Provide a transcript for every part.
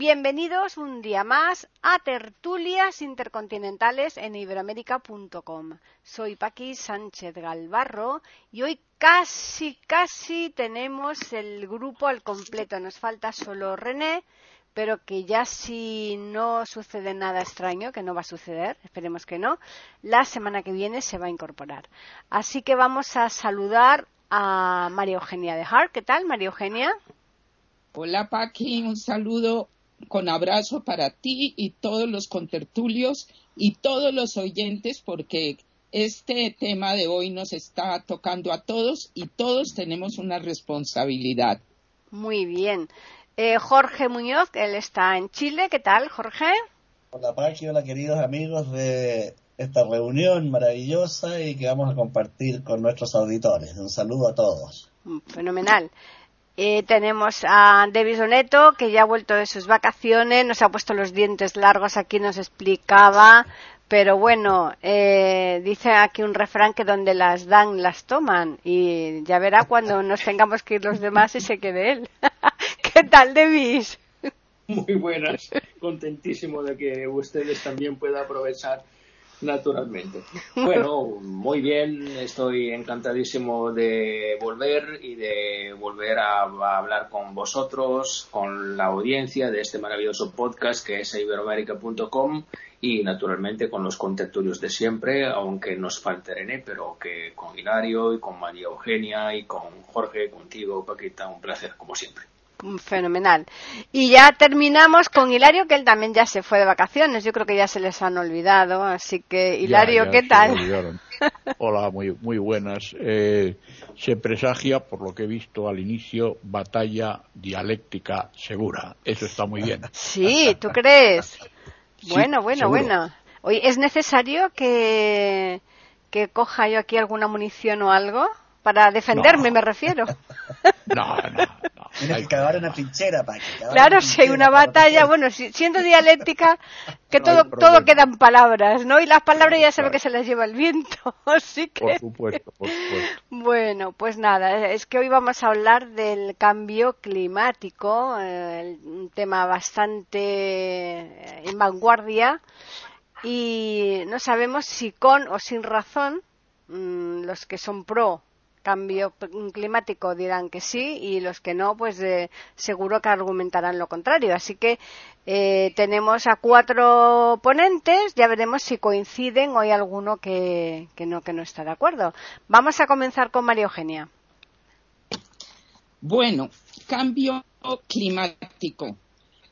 Bienvenidos un día más a Tertulias Intercontinentales en iberoamérica.com. Soy Paqui Sánchez Galvarro y hoy casi, casi tenemos el grupo al completo. Nos falta solo René, pero que ya si no sucede nada extraño, que no va a suceder, esperemos que no, la semana que viene se va a incorporar. Así que vamos a saludar a María Eugenia de Hart. ¿Qué tal, María Eugenia? Hola, Paqui, un saludo con abrazo para ti y todos los contertulios y todos los oyentes porque este tema de hoy nos está tocando a todos y todos tenemos una responsabilidad. Muy bien. Eh, Jorge Muñoz, él está en Chile. ¿Qué tal, Jorge? Hola, Paqui. Hola, queridos amigos de esta reunión maravillosa y que vamos a compartir con nuestros auditores. Un saludo a todos. Fenomenal. Eh, tenemos a David Oneto, que ya ha vuelto de sus vacaciones, nos ha puesto los dientes largos, aquí nos explicaba, pero bueno, eh, dice aquí un refrán que donde las dan, las toman, y ya verá cuando nos tengamos que ir los demás y se quede él. ¿Qué tal, David? Muy buenas, contentísimo de que ustedes también puedan aprovechar Naturalmente. Bueno, muy bien, estoy encantadísimo de volver y de volver a, hablar con vosotros, con la audiencia de este maravilloso podcast que es iberoamérica.com y naturalmente con los contertulios de siempre, aunque nos falte René, pero que con Hilario y con María Eugenia y con Jorge, contigo, Paquita, un placer como siempre. Fenomenal. Y ya terminamos con Hilario, que él también ya se fue de vacaciones. Yo creo que ya se les han olvidado. Así que, Hilario, ¿qué tal? Hola, muy, muy buenas. Eh, se presagia, por lo que he visto al inicio, batalla dialéctica segura. Eso está muy bien. Sí, ¿tú crees? bueno, bueno, bueno. Oye, ¿es necesario que, que coja yo aquí alguna munición o algo? Para defenderme, me refiero. No, no, Tienes que acabar una trinchera, para Claro, si hay una batalla, bueno, siendo dialéctica, que todo, todo quedan palabras, ¿no? Y las palabras ya sabe que se las lleva el viento, así que... Por supuesto, por supuesto. Bueno, pues nada, es que hoy vamos a hablar del cambio climático, eh, un tema bastante en vanguardia, y no sabemos si con o sin razón mm, los que son pro cambio climático dirán que sí y los que no, pues eh, seguro que argumentarán lo contrario. Así que eh, tenemos a cuatro ponentes, ya veremos si coinciden o hay alguno que, no, que no está de acuerdo. Vamos a comenzar con María Eugenia. Bueno, cambio climático.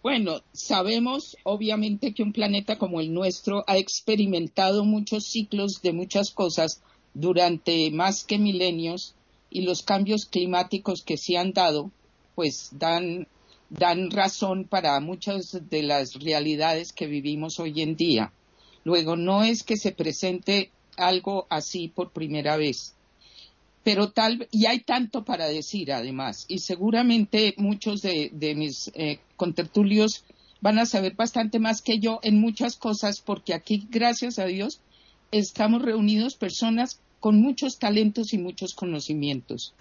Bueno, sabemos obviamente que un planeta como el nuestro ha experimentado muchos ciclos de muchas cosas durante más que milenios y los cambios climáticos que se han dado, pues dan, dan razón para muchas de las realidades que vivimos hoy en día. Luego, no es que se presente algo así por primera vez, pero tal, y hay tanto para decir además, y seguramente muchos de, mis eh, contertulios van a saber bastante más que yo en muchas cosas, porque aquí, gracias a Dios, estamos reunidos personas con muchos talentos y muchos conocimientos.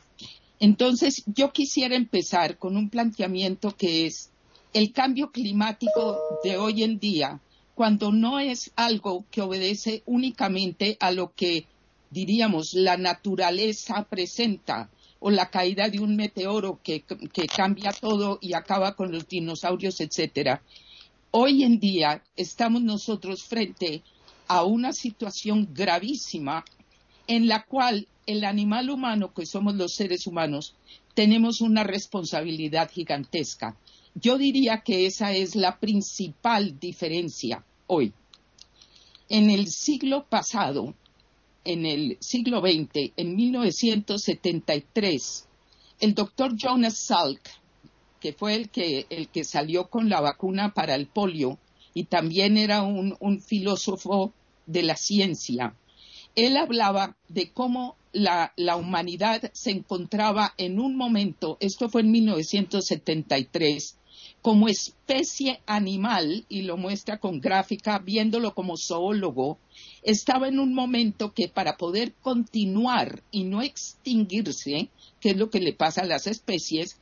Entonces, yo quisiera empezar con un planteamiento que es el cambio climático de hoy en día, cuando no es algo que obedece únicamente a lo que diríamos la naturaleza presenta o la caída de un meteoro que, que cambia todo y acaba con los dinosaurios, etcétera. Hoy en día estamos nosotros frente a una situación gravísima en la cual el animal humano, que somos los seres humanos, tenemos una responsabilidad gigantesca. Yo diría que esa es la principal diferencia hoy. En el siglo pasado, en el siglo XX, en 1973, el doctor Jonas Salk, que fue el que, salió con la vacuna para el polio, y también era un filósofo de la ciencia. Él hablaba de cómo la, humanidad se encontraba en un momento, esto fue en 1973, como especie animal, y lo muestra con gráfica, viéndolo como zoólogo, estaba en un momento que para poder continuar y no extinguirse, que es lo que le pasa a las especies,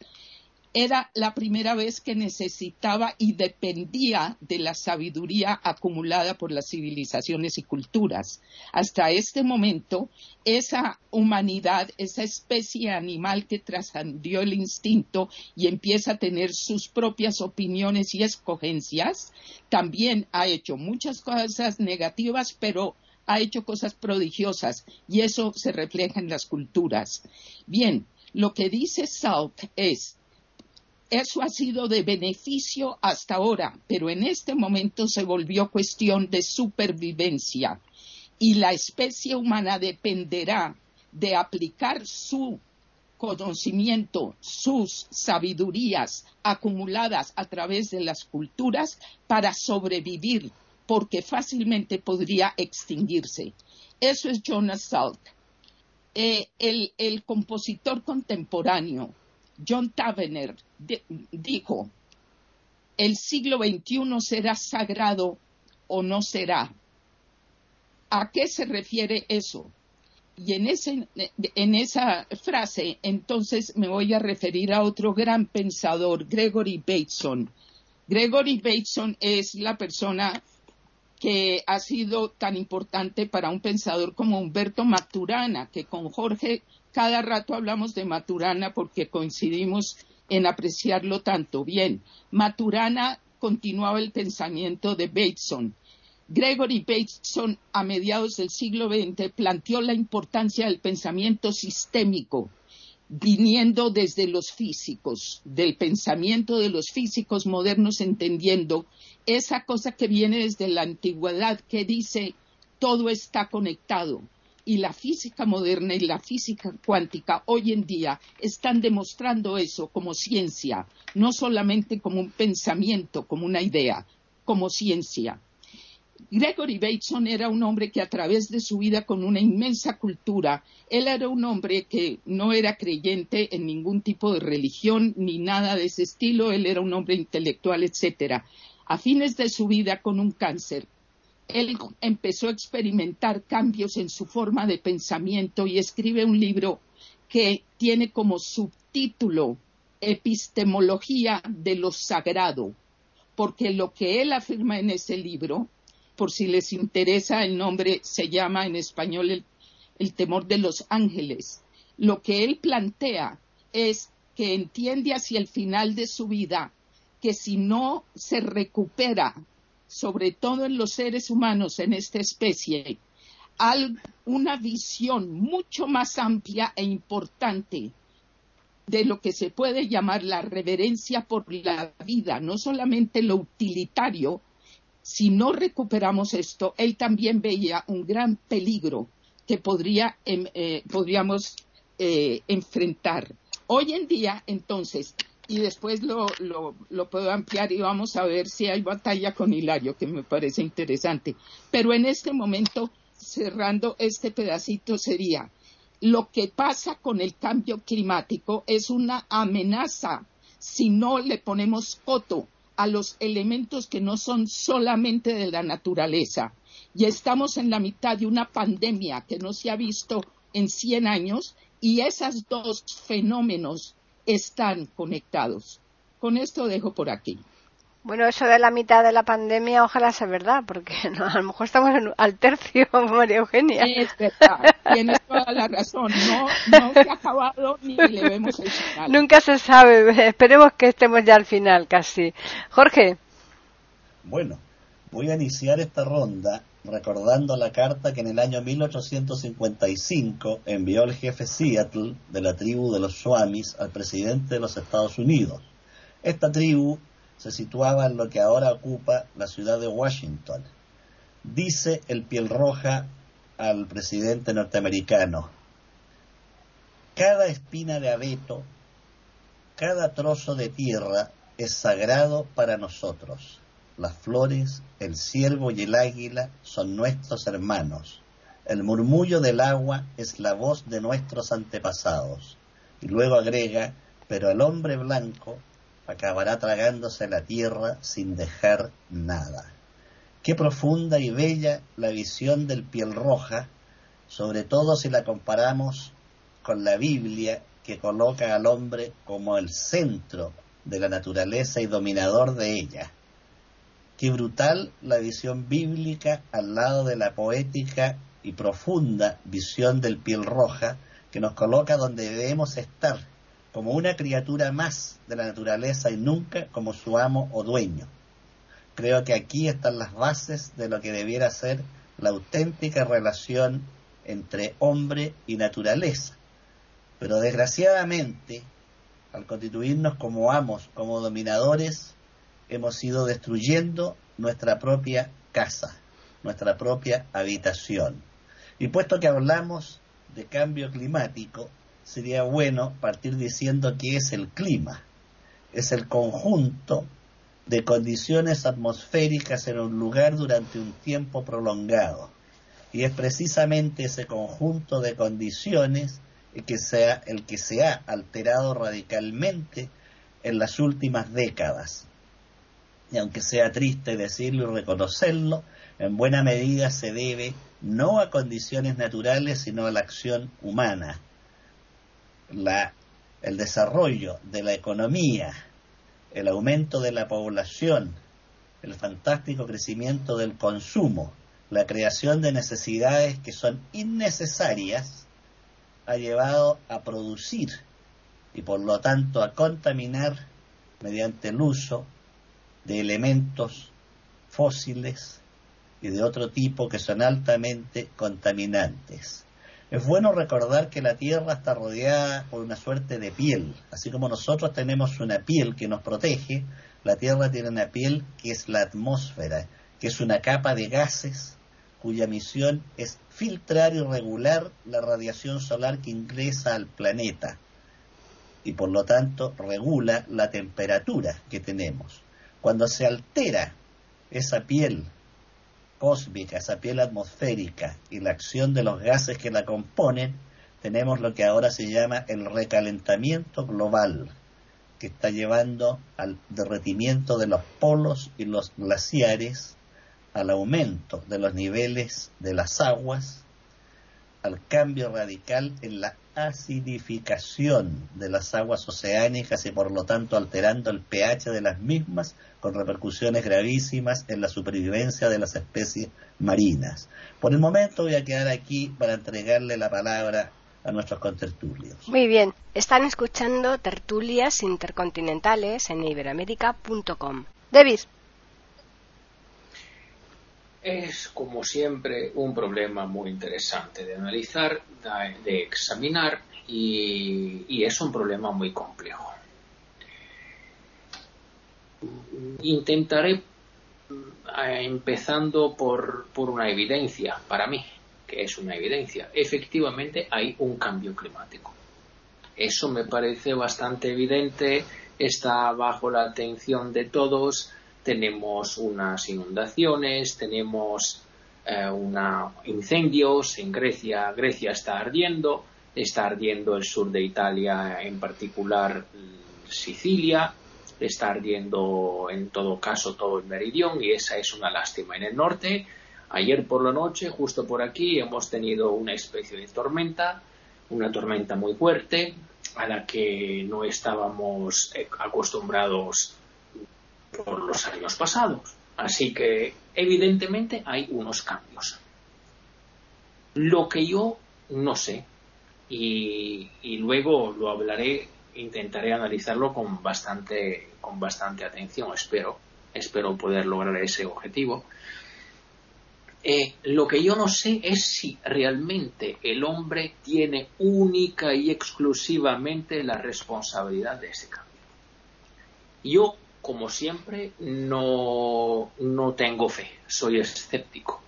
era la primera vez que necesitaba y dependía de la sabiduría acumulada por las civilizaciones y culturas. Hasta este momento, esa humanidad, esa especie animal que trascendió el instinto y empieza a tener sus propias opiniones y escogencias, también ha hecho muchas cosas negativas, pero ha hecho cosas prodigiosas y eso se refleja en las culturas. Bien, lo que dice Salk es eso ha sido de beneficio hasta ahora, pero en este momento se volvió cuestión de supervivencia y la especie humana dependerá de aplicar su conocimiento, sus sabidurías acumuladas a través de las culturas para sobrevivir, porque fácilmente podría extinguirse. Eso es Jonas Salk. Eh, el compositor contemporáneo John Tavener dijo, el siglo XXI será sagrado o no será. ¿A qué se refiere eso? Y en, ese, en esa frase, entonces me voy a referir a otro gran pensador, Gregory Bateson. Gregory Bateson es la persona que ha sido tan importante para un pensador como Humberto Maturana, que con Jorge cada rato hablamos de Maturana porque coincidimos en apreciarlo tanto. Bien, Maturana continuaba el pensamiento de Bateson. Gregory Bateson, a mediados del siglo XX, planteó la importancia del pensamiento sistémico, viniendo desde los físicos, del pensamiento de los físicos modernos, entendiendo esa cosa que viene desde la antigüedad que dice todo está conectado, y la física moderna y la física cuántica hoy en día están demostrando eso como ciencia, no solamente como un pensamiento, como una idea, como ciencia. Gregory Bateson era un hombre que a través de su vida con una inmensa cultura, él era un hombre que no era creyente en ningún tipo de religión ni nada de ese estilo, él era un hombre intelectual, etcétera. A fines de su vida con un cáncer, él empezó a experimentar cambios en su forma de pensamiento y escribe un libro que tiene como subtítulo Epistemología de lo Sagrado, porque lo que él afirma en ese libro, por si les interesa el nombre, se llama en español el, temor de los ángeles. Lo que él plantea es que entiende hacia el final de su vida que si no se recupera sobre todo en los seres humanos en esta especie, una visión mucho más amplia e importante de lo que se puede llamar la reverencia por la vida, no solamente lo utilitario, si no recuperamos esto, él también veía un gran peligro que podría, em, eh, podríamos eh, enfrentar. Hoy en día, entonces, y después lo, lo, puedo ampliar y vamos a ver si hay batalla con Hilario, que me parece interesante. Pero en este momento, cerrando este pedacito, sería lo que pasa con el cambio climático es una amenaza si no le ponemos coto a los elementos que no son solamente de la naturaleza. Y estamos en la mitad de una pandemia que no se ha visto en 100 años y esos dos fenómenos están conectados. Con esto dejo por aquí. Bueno, eso de la mitad de la pandemia, ojalá sea verdad, porque a lo mejor estamos al tercio, María Eugenia. Es verdad, tienes toda la razón. No, no se ha acabado ni le vemos el final. Nunca se sabe. Esperemos que estemos ya al final, casi. Jorge. Bueno, voy a iniciar esta ronda recordando la carta que en el año 1855 envió el jefe Seattle de la tribu de los Swamis al presidente de los Estados Unidos. Esta tribu se situaba en lo que ahora ocupa la ciudad de Washington. Dice el piel roja al presidente norteamericano, cada espina de abeto, cada trozo de tierra es sagrado para nosotros las flores, el ciervo y el águila son nuestros hermanos. El murmullo del agua es la voz de nuestros antepasados. Y luego agrega, pero el hombre blanco acabará tragándose la tierra sin dejar nada. Qué profunda y bella la visión del piel roja, sobre todo si la comparamos con la Biblia que coloca al hombre como el centro de la naturaleza y dominador de ella. Qué brutal la visión bíblica al lado de la poética y profunda visión del piel roja que nos coloca donde debemos estar, como una criatura más de la naturaleza y nunca como su amo o dueño. Creo que aquí están las bases de lo que debiera ser la auténtica relación entre hombre y naturaleza. Pero desgraciadamente, al constituirnos como amos, como dominadores, hemos ido destruyendo nuestra propia casa, nuestra propia habitación. Y puesto que hablamos de cambio climático, sería bueno partir diciendo que es el clima. Es el conjunto de condiciones atmosféricas en un lugar durante un tiempo prolongado. Y es precisamente ese conjunto de condiciones el que, sea, el que se ha alterado radicalmente en las últimas décadas. Y aunque sea triste decirlo y reconocerlo, en buena medida se debe no a condiciones naturales, sino a la acción humana. La, el desarrollo de la economía, el aumento de la población, el fantástico crecimiento del consumo, la creación de necesidades que son innecesarias, ha llevado a producir y por lo tanto a contaminar mediante el uso de elementos fósiles y de otro tipo que son altamente contaminantes. Es bueno recordar que la Tierra está rodeada por una suerte de piel. Así como nosotros tenemos una piel que nos protege, la Tierra tiene una piel que es la atmósfera, que es una capa de gases cuya misión es filtrar y regular la radiación solar que ingresa al planeta y por lo tanto regula la temperatura que tenemos. Cuando se altera esa piel cósmica, esa piel atmosférica y la acción de los gases que la componen, tenemos lo que ahora se llama el recalentamiento global, que está llevando al derretimiento de los polos y los glaciares, al aumento de los niveles de las aguas, al cambio radical en la acidificación de las aguas oceánicas y por lo tanto alterando el pH de las mismas con repercusiones gravísimas en la supervivencia de las especies marinas. Por el momento voy a quedar aquí para entregarle la palabra a nuestros contertulios. Muy bien, están escuchando tertulias intercontinentales en iberamérica.com. David. Es, como siempre, un problema muy interesante de analizar, de examinar y, es un problema muy complejo. Intentaré, eh, empezando por, por una evidencia, para mí, que es una evidencia. Efectivamente, hay un cambio climático. Eso me parece bastante evidente, está bajo la atención de todos tenemos unas inundaciones, tenemos eh, incendios en Grecia, Grecia está ardiendo, está ardiendo el sur de Italia, en particular Sicilia, está ardiendo en todo caso todo el meridión y esa es una lástima. En el norte, ayer por la noche, justo por aquí, hemos tenido una especie de tormenta, una tormenta muy fuerte a la que no estábamos eh, acostumbrados por los años pasados. Así que evidentemente hay unos cambios. Lo que yo no sé, y, luego lo hablaré, intentaré analizarlo con bastante, con bastante atención, espero, espero poder lograr ese objetivo. Eh, lo que yo no sé es si realmente el hombre tiene única y exclusivamente la responsabilidad de ese cambio. Yo como siempre, no, no tengo fe, soy escéptico.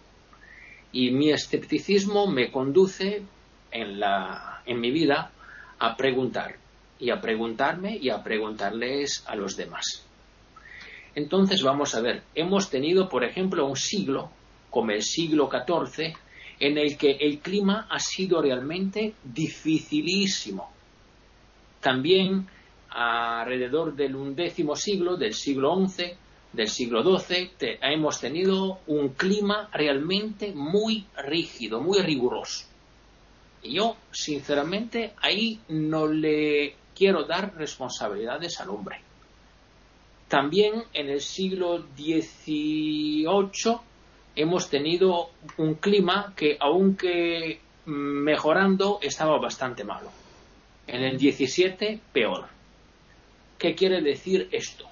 Y mi escepticismo me conduce en, la, en mi vida a preguntar, y a preguntarme y a preguntarles a los demás. Entonces vamos a ver, hemos tenido, por ejemplo, un siglo, como el siglo XIV, en el que el clima ha sido realmente dificilísimo. También alrededor del undécimo siglo, del siglo XI, del siglo XII, hemos tenido un clima realmente muy rígido, muy riguroso. Y yo, sinceramente, ahí no le quiero dar responsabilidades al hombre. También en el siglo XVIII hemos tenido un clima que, aunque mejorando, estaba bastante malo. En el XVII, peor. ¿Qué quiere decir esto?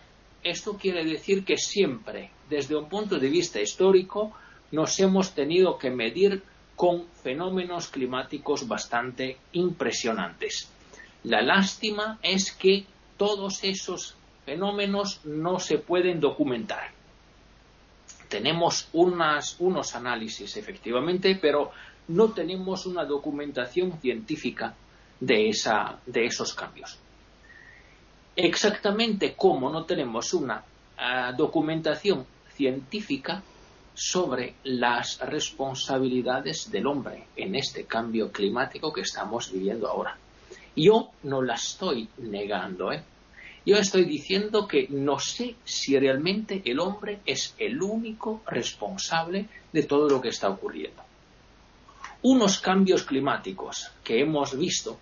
Esto quiere decir que siempre, desde un punto de vista histórico, nos hemos tenido que medir con fenómenos climáticos bastante impresionantes. La lástima es que todos esos fenómenos no se pueden documentar. Tenemos unos análisis, efectivamente, pero no tenemos una documentación científica de, esos cambios. Exactamente como no tenemos una ah, documentación científica sobre las responsabilidades del hombre en este cambio climático que estamos viviendo ahora. Yo no la estoy negando, ¿eh? Yo estoy diciendo que no sé si realmente el hombre es el único responsable de todo lo que está ocurriendo. Unos cambios climáticos que hemos visto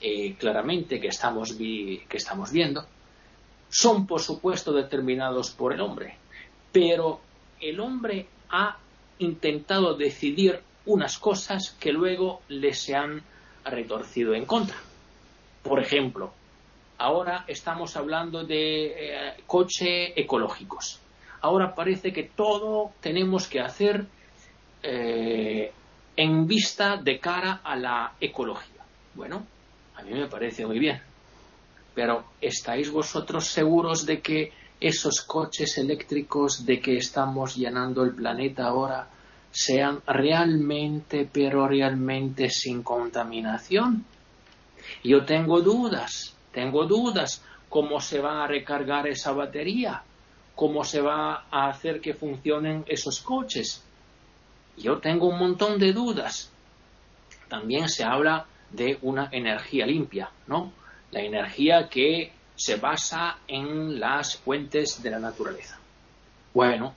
eh, claramente que estamos, que estamos viendo son, por supuesto, determinados por el hombre, pero el hombre ha intentado decidir unas cosas que luego le se han retorcido en contra. Por ejemplo, ahora estamos hablando de eh, coches ecológicos. Ahora parece que todo tenemos que hacer eh, en vista de cara a la ecología. Bueno, a mí me parece muy bien. Pero ¿estáis vosotros seguros de que esos coches eléctricos de que estamos llenando el planeta ahora sean realmente, pero realmente sin contaminación? Yo tengo dudas, tengo dudas cómo se va a recargar esa batería, cómo se va a hacer que funcionen esos coches. Yo tengo un montón de dudas. También se habla de una energía limpia, ¿no? La energía que se basa en las fuentes de la naturaleza. Bueno,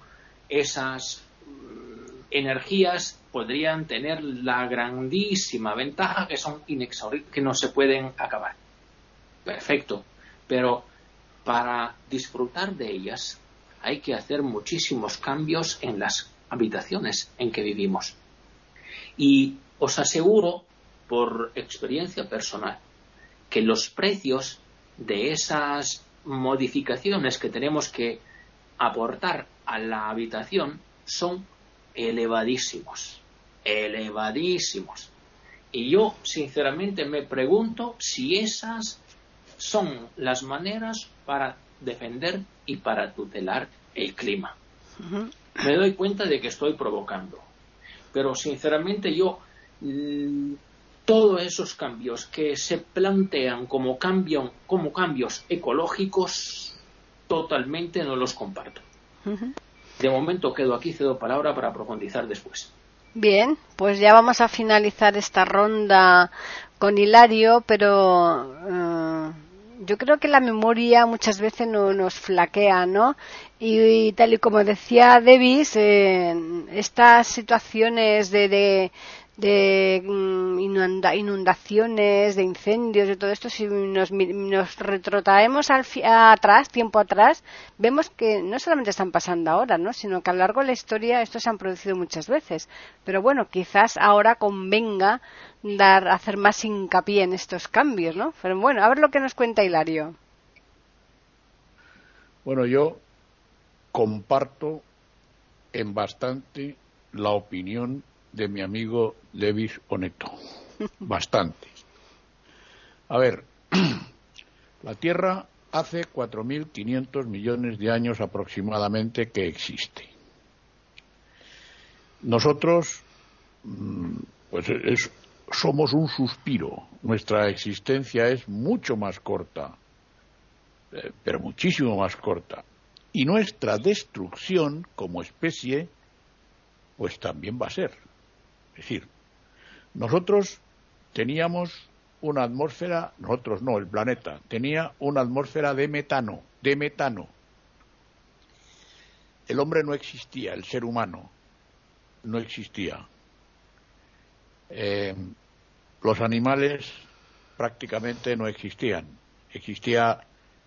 esas mm, energías podrían tener la grandísima ventaja que son inexauribles, que no se pueden acabar. Perfecto, pero para disfrutar de ellas hay que hacer muchísimos cambios en las habitaciones en que vivimos. Y os aseguro por experiencia personal que los precios de esas modificaciones que tenemos que aportar a la habitación son elevadísimos, elevadísimos. Y yo, sinceramente, me pregunto si esas son las maneras para defender y para tutelar el clima. Me doy cuenta de que estoy provocando. Pero, sinceramente, yo mm, todos esos cambios que se plantean como, como cambios ecológicos, totalmente no los comparto. De momento quedo aquí, cedo palabra para profundizar después. Bien, pues ya vamos a finalizar esta ronda con Hilario, pero eh, yo creo que la memoria muchas veces no, nos flaquea, ¿no? Y, tal y como decía Davis, eh, estas situaciones de de mm, inundaciones, de incendios, de todo esto, si nos, nos retrotraemos al atrás, tiempo atrás, vemos que no solamente están pasando ahora, ¿no? sino que a lo largo de la historia estos se han producido muchas veces. Pero bueno, quizás ahora convenga dar, hacer más hincapié en estos cambios, ¿no? Pero bueno, a ver lo que nos cuenta Hilario. Bueno, yo comparto en bastante la opinión de mi amigo Levis Oneto. Bastante. A ver, la Tierra hace 4.500 millones de años aproximadamente que existe. Nosotros, mm, pues somos un suspiro. Nuestra existencia es mucho más corta, eh, pero muchísimo más corta Y nuestra destrucción como especie, pues también va a ser. Es decir, nosotros teníamos una atmósfera, nosotros no, el planeta, tenía una atmósfera de metano, de metano. El hombre no existía, el ser humano no existía. Eh, los animales prácticamente no existían. Existía,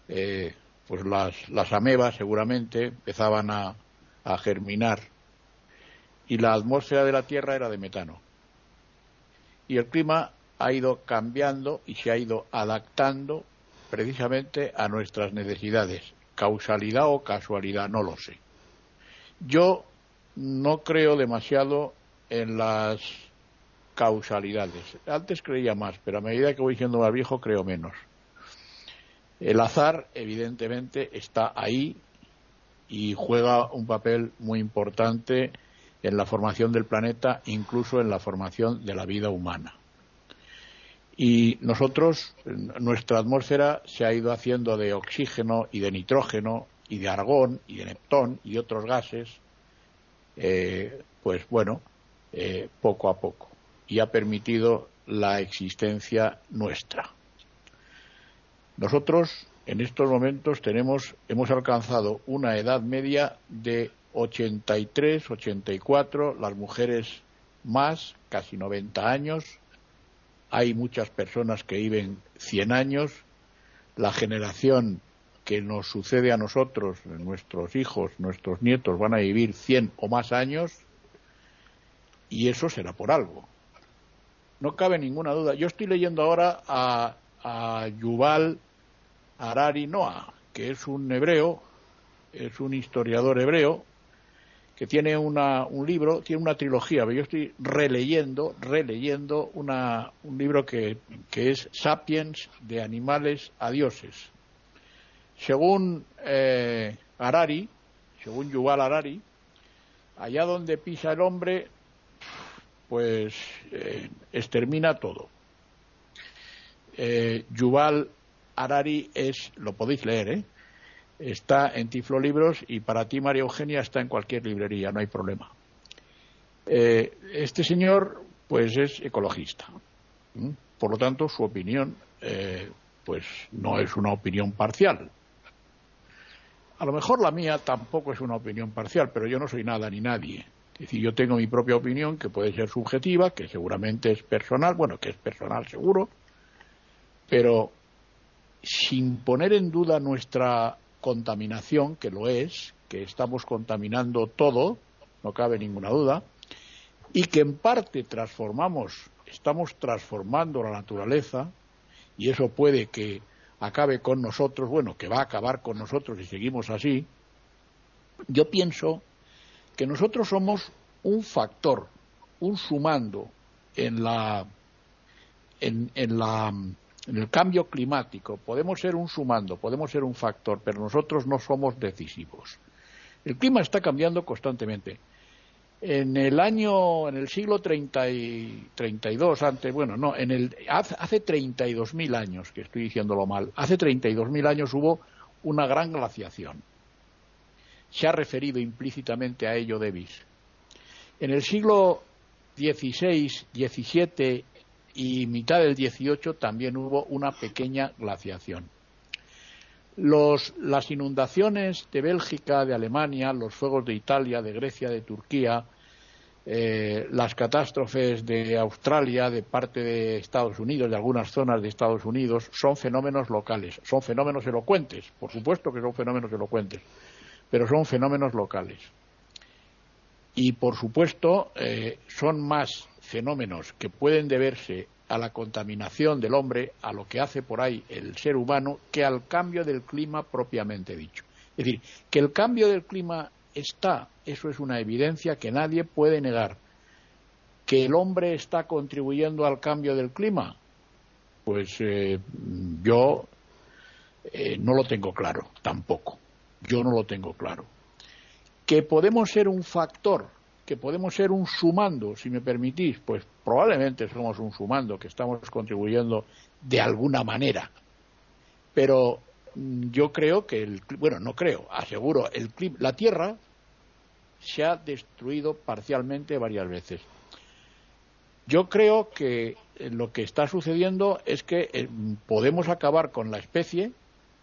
eh, pues las, las amebas seguramente empezaban a, a germinar y la atmósfera de la Tierra era de metano. Y el clima ha ido cambiando y se ha ido adaptando precisamente a nuestras necesidades. Causalidad o casualidad, no lo sé. Yo no creo demasiado en las causalidades. Antes creía más, pero a medida que voy siendo más viejo creo menos. El azar, evidentemente, está ahí y juega un papel muy importante en la formación del planeta, incluso en la formación de la vida humana. Y nosotros, nuestra atmósfera se ha ido haciendo de oxígeno y de nitrógeno y de argón y de neptón y otros gases, eh, pues bueno, eh, poco a poco. Y ha permitido la existencia nuestra. Nosotros en estos momentos tenemos, hemos alcanzado una edad media de 83, 84, las mujeres más, casi 90 años, hay muchas personas que viven 100 años, la generación que nos sucede a nosotros, nuestros hijos, nuestros nietos van a vivir 100 o más años y eso será por algo. No cabe ninguna duda. Yo estoy leyendo ahora a, a Yuval Harari Noah, que es un hebreo, es un historiador hebreo, que tiene una, un libro, tiene una trilogía. Yo estoy releyendo, releyendo una, un libro que, que es Sapiens de animales a dioses. Según eh, Harari, según Yuval Harari, allá donde pisa el hombre, pues eh, extermina todo. Eh, Yuval Harari es, lo podéis leer, ¿eh? Está en Tiflo Libros y para ti, María Eugenia, está en cualquier librería, no hay problema. Eh, este señor, pues, es ecologista. Por lo tanto, su opinión, eh, pues, no es una opinión parcial. A lo mejor la mía tampoco es una opinión parcial, pero yo no soy nada ni nadie. Es decir, yo tengo mi propia opinión que puede ser subjetiva, que seguramente es personal, bueno, que es personal seguro, pero sin poner en duda nuestra contaminación, que lo es, que estamos contaminando todo, no cabe ninguna duda, y que en parte transformamos, estamos transformando la naturaleza, y eso puede que acabe con nosotros, bueno, que va a acabar con nosotros si seguimos así, yo pienso que nosotros somos un factor, un sumando en la, en, en la el cambio climático podemos ser un sumando, podemos ser un factor, pero nosotros no somos decisivos. El clima está cambiando constantemente. En el año, en el siglo 30 y 32, antes, bueno, no, en el, hace 32.000 años, que estoy diciéndolo mal, hace 32.000 años hubo una gran glaciación. Se ha referido implícitamente a ello Davis. En el siglo XVI, XVII y mitad del 18 también hubo una pequeña glaciación. las inundaciones de Bélgica, de Alemania, los fuegos de Italia, de Grecia, de Turquía, eh, las catástrofes de Australia, de parte de Estados Unidos, de algunas zonas de Estados Unidos, son fenómenos locales, son fenómenos elocuentes, por supuesto que son fenómenos elocuentes, pero son fenómenos locales. Y por supuesto eh, son más fenómenos que pueden deberse a la contaminación del hombre, a lo que hace por ahí el ser humano, que al cambio del clima propiamente dicho. Es decir, que el cambio del clima está, eso es una evidencia que nadie puede negar. Que el hombre está contribuyendo al cambio del clima, pues eh, yo eh, no lo tengo claro, tampoco. Yo no lo tengo claro. Que podemos ser un factor que podemos ser un sumando, si me permitís, pues probablemente somos un sumando, que estamos contribuyendo de alguna manera. Pero mm, yo creo que, el, bueno, no creo, aseguro, el, la Tierra se ha destruido parcialmente varias veces. Yo creo que eh, lo que está sucediendo es que eh, podemos acabar con la especie,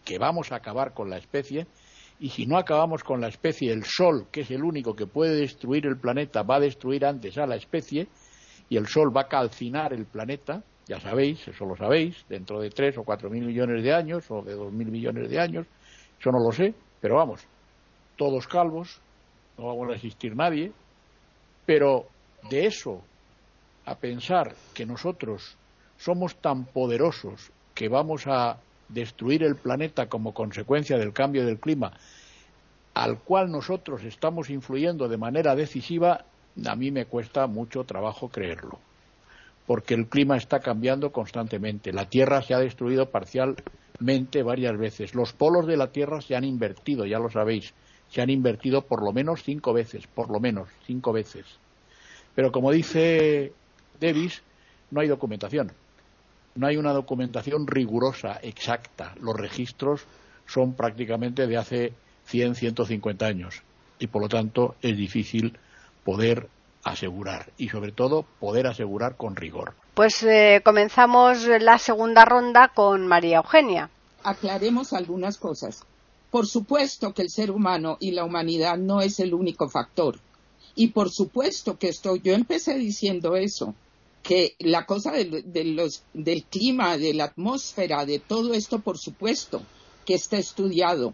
que vamos a acabar con la especie, y si no acabamos con la especie, el Sol, que es el único que puede destruir el planeta, va a destruir antes a la especie, y el Sol va a calcinar el planeta, ya sabéis, eso lo sabéis, dentro de tres o cuatro mil millones de años, o de dos mil millones de años, eso no lo sé, pero vamos, todos calvos, no vamos a existir nadie, pero de eso a pensar que nosotros somos tan poderosos que vamos a destruir el planeta como consecuencia del cambio del clima, al cual nosotros estamos influyendo de manera decisiva, a mí me cuesta mucho trabajo creerlo, porque el clima está cambiando constantemente. La Tierra se ha destruido parcialmente varias veces. Los polos de la Tierra se han invertido, ya lo sabéis, se han invertido por lo menos cinco veces, por lo menos cinco veces. Pero como dice Davis, no hay documentación. No hay una documentación rigurosa, exacta. Los registros son prácticamente de hace 100, 150 años. Y por lo tanto es difícil poder asegurar y sobre todo poder asegurar con rigor. Pues eh, comenzamos la segunda ronda con María Eugenia. Aclaremos algunas cosas. Por supuesto que el ser humano y la humanidad no es el único factor. Y por supuesto que esto, yo empecé diciendo eso, que la cosa del clima, de la atmósfera, de todo esto, por supuesto, que está estudiado.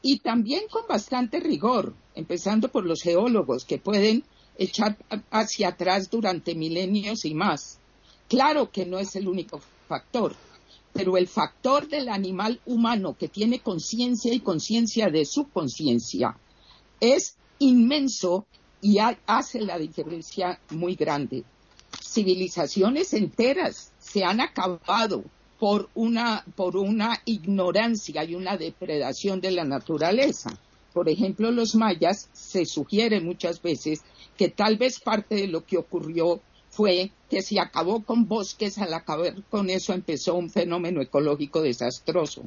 Y también con bastante rigor, empezando por los geólogos, que pueden echar hacia atrás durante milenios y más. Claro que no es el único factor, pero el factor del animal humano que tiene conciencia y conciencia de su conciencia es inmenso y hace la diferencia muy grande. Civilizaciones enteras se han acabado por una, por una ignorancia y una depredación de la naturaleza. Por ejemplo, los mayas se sugiere muchas veces que tal vez parte de lo que ocurrió fue que se acabó con bosques, al acabar con eso empezó un fenómeno ecológico desastroso.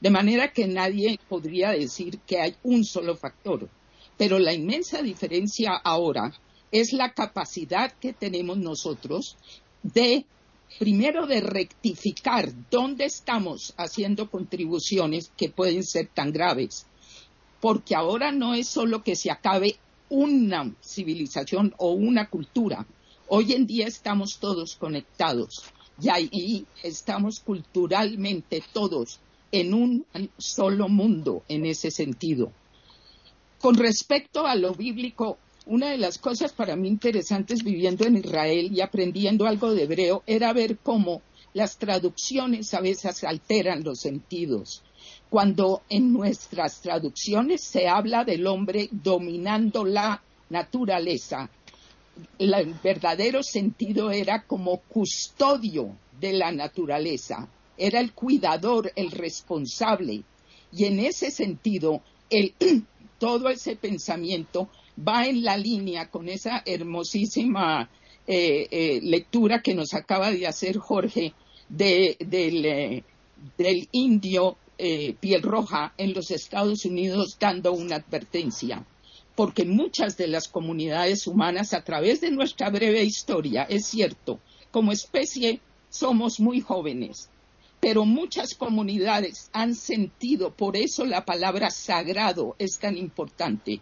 De manera que nadie podría decir que hay un solo factor. Pero la inmensa diferencia ahora es la capacidad que tenemos nosotros de, primero, de rectificar dónde estamos haciendo contribuciones que pueden ser tan graves. Porque ahora no es solo que se acabe una civilización o una cultura, Hoy en día estamos todos conectados y ahí estamos culturalmente todos en un solo mundo en ese sentido. Con respecto a lo bíblico, una de las cosas para mí interesantes viviendo en Israel y aprendiendo algo de hebreo era ver cómo las traducciones a veces alteran los sentidos. Cuando en nuestras traducciones se habla del hombre dominando la naturaleza, el verdadero sentido era como custodio de la naturaleza, era el cuidador, el responsable. Y en ese sentido, todo ese pensamiento va en la línea con esa hermosísima eh, eh, lectura que nos acaba de hacer Jorge del, eh, del, indio piel roja en los Estados Unidos dando una advertencia. Porque muchas de las comunidades humanas a través de nuestra breve historia, es cierto, como especie somos muy jóvenes, pero muchas comunidades han sentido, por eso la palabra sagrado es tan importante,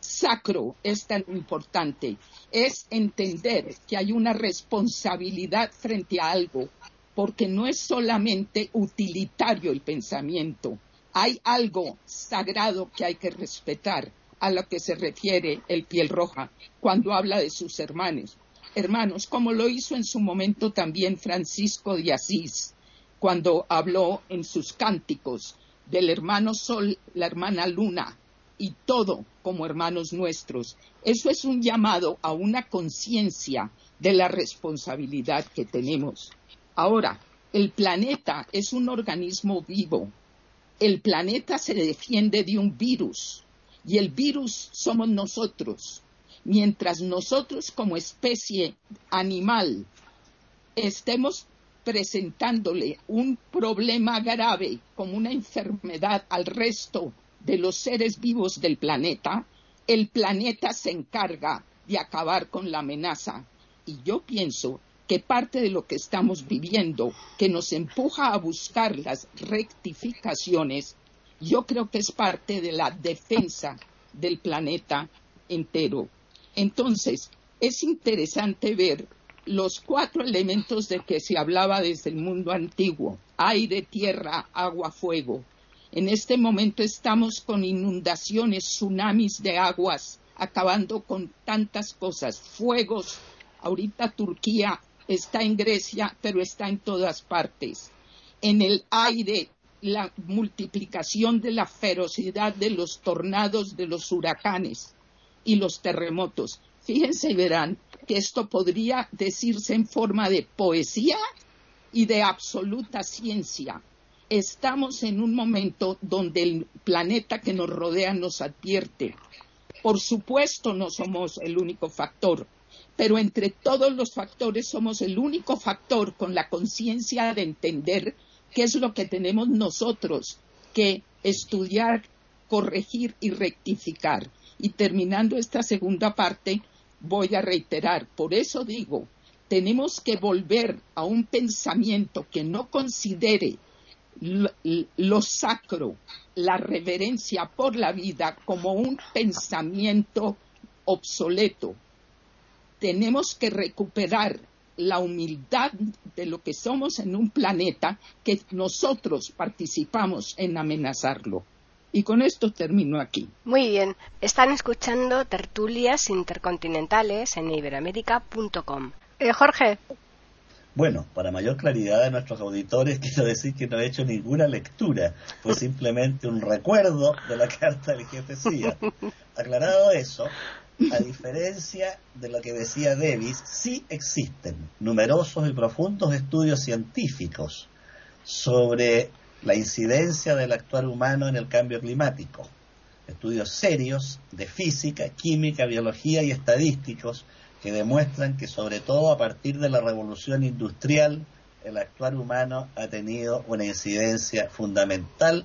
sacro es tan importante, es entender que hay una responsabilidad frente a algo, porque no es solamente utilitario el pensamiento, hay algo sagrado que hay que respetar a lo que se refiere el piel roja cuando habla de sus hermanos. Hermanos, como lo hizo en su momento también Francisco de Asís, cuando habló en sus cánticos del hermano Sol, la hermana Luna y todo como hermanos nuestros. Eso es un llamado a una conciencia de la responsabilidad que tenemos. Ahora, el planeta es un organismo vivo. El planeta se defiende de un virus y el virus somos nosotros. Mientras nosotros como especie animal estemos presentándole un problema grave como una enfermedad al resto de los seres vivos del planeta, el planeta se encarga de acabar con la amenaza. Y yo pienso que parte de lo que estamos viviendo, que nos empuja a buscar las rectificaciones, yo creo que es parte de la defensa del planeta entero. Entonces, es interesante ver los cuatro elementos de que se hablaba desde el mundo antiguo, aire, tierra, agua, fuego. En este momento estamos con inundaciones, tsunamis de aguas, acabando con tantas cosas, fuegos. Ahorita Turquía está en Grecia, pero está en todas partes. En el aire, la multiplicación de la ferocidad de los tornados, de los huracanes y los terremotos. Fíjense y verán que esto podría decirse en forma de poesía y de absoluta ciencia. Estamos en un momento donde el planeta que nos rodea nos advierte. Por supuesto no somos el único factor, pero entre todos los factores somos el único factor con la conciencia de entender qué es lo que tenemos nosotros que estudiar, corregir y rectificar. Y terminando esta segunda parte, voy a reiterar, por eso digo, tenemos que volver a un pensamiento que no considere lo, sacro, la reverencia por la vida como un pensamiento obsoleto. Tenemos que recuperar la humildad de lo que somos en un planeta que nosotros participamos en amenazarlo. Y con esto termino aquí. Muy bien. Están escuchando tertulias intercontinentales en iberamérica.com. Eh, Jorge. Bueno, para mayor claridad de nuestros auditores, quiero decir que no he hecho ninguna lectura, fue simplemente un recuerdo de la carta del jefe CIA. Aclarado eso, a diferencia de lo que decía Davis, sí existen numerosos y profundos estudios científicos sobre la incidencia del actuar humano en el cambio climático. Estudios serios de física, química, biología y estadísticos que demuestran que sobre todo a partir de la revolución industrial el actuar humano ha tenido una incidencia fundamental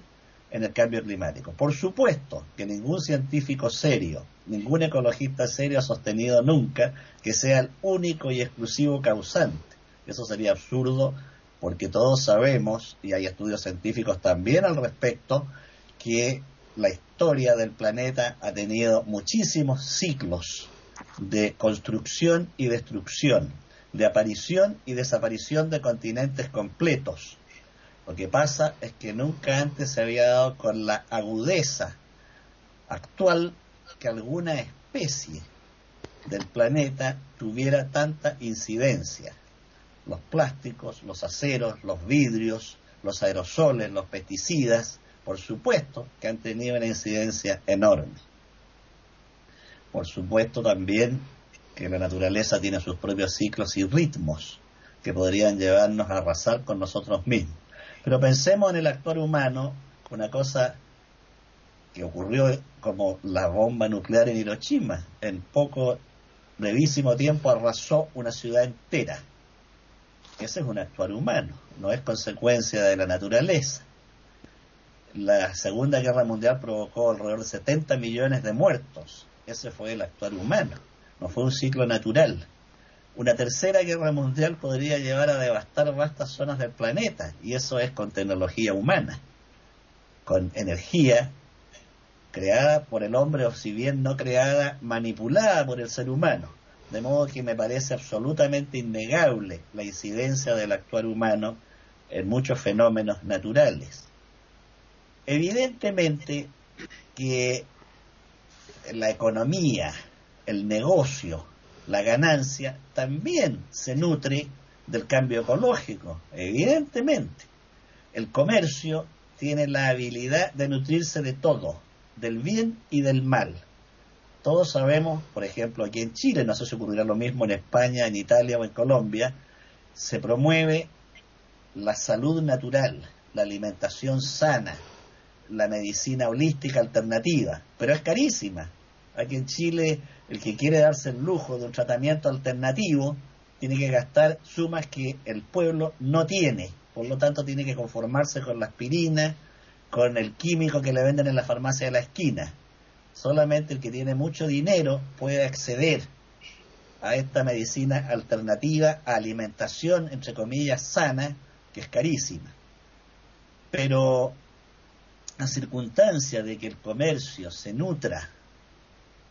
en el cambio climático. Por supuesto que ningún científico serio, ningún ecologista serio ha sostenido nunca que sea el único y exclusivo causante. Eso sería absurdo porque todos sabemos, y hay estudios científicos también al respecto, que la historia del planeta ha tenido muchísimos ciclos de construcción y destrucción, de aparición y desaparición de continentes completos. Lo que pasa es que nunca antes se había dado con la agudeza actual que alguna especie del planeta tuviera tanta incidencia. Los plásticos, los aceros, los vidrios, los aerosoles, los pesticidas, por supuesto que han tenido una incidencia enorme. Por supuesto también que la naturaleza tiene sus propios ciclos y ritmos que podrían llevarnos a arrasar con nosotros mismos. Pero pensemos en el actuar humano, una cosa que ocurrió como la bomba nuclear en Hiroshima. En poco, brevísimo tiempo arrasó una ciudad entera. Ese es un actuar humano, no es consecuencia de la naturaleza. La Segunda Guerra Mundial provocó alrededor de 70 millones de muertos ese fue el actual humano, no fue un ciclo natural. Una tercera guerra mundial podría llevar a devastar vastas zonas del planeta, y eso es con tecnología humana, con energía creada por el hombre o si bien no creada, manipulada por el ser humano. De modo que me parece absolutamente innegable la incidencia del actual humano en muchos fenómenos naturales. Evidentemente que la economía, el negocio, la ganancia, también se nutre del cambio ecológico, evidentemente. El comercio tiene la habilidad de nutrirse de todo, del bien y del mal. Todos sabemos, por ejemplo, aquí en Chile, no sé si ocurrirá lo mismo en España, en Italia o en Colombia, se promueve la salud natural, la alimentación sana, la medicina holística alternativa, pero es carísima. Aquí en Chile, el que quiere darse el lujo de un tratamiento alternativo tiene que gastar sumas que el pueblo no tiene. Por lo tanto, tiene que conformarse con la aspirina, con el químico que le venden en la farmacia de la esquina. Solamente el que tiene mucho dinero puede acceder a esta medicina alternativa a alimentación, entre comillas, sana, que es carísima. Pero a circunstancia de que el comercio se nutra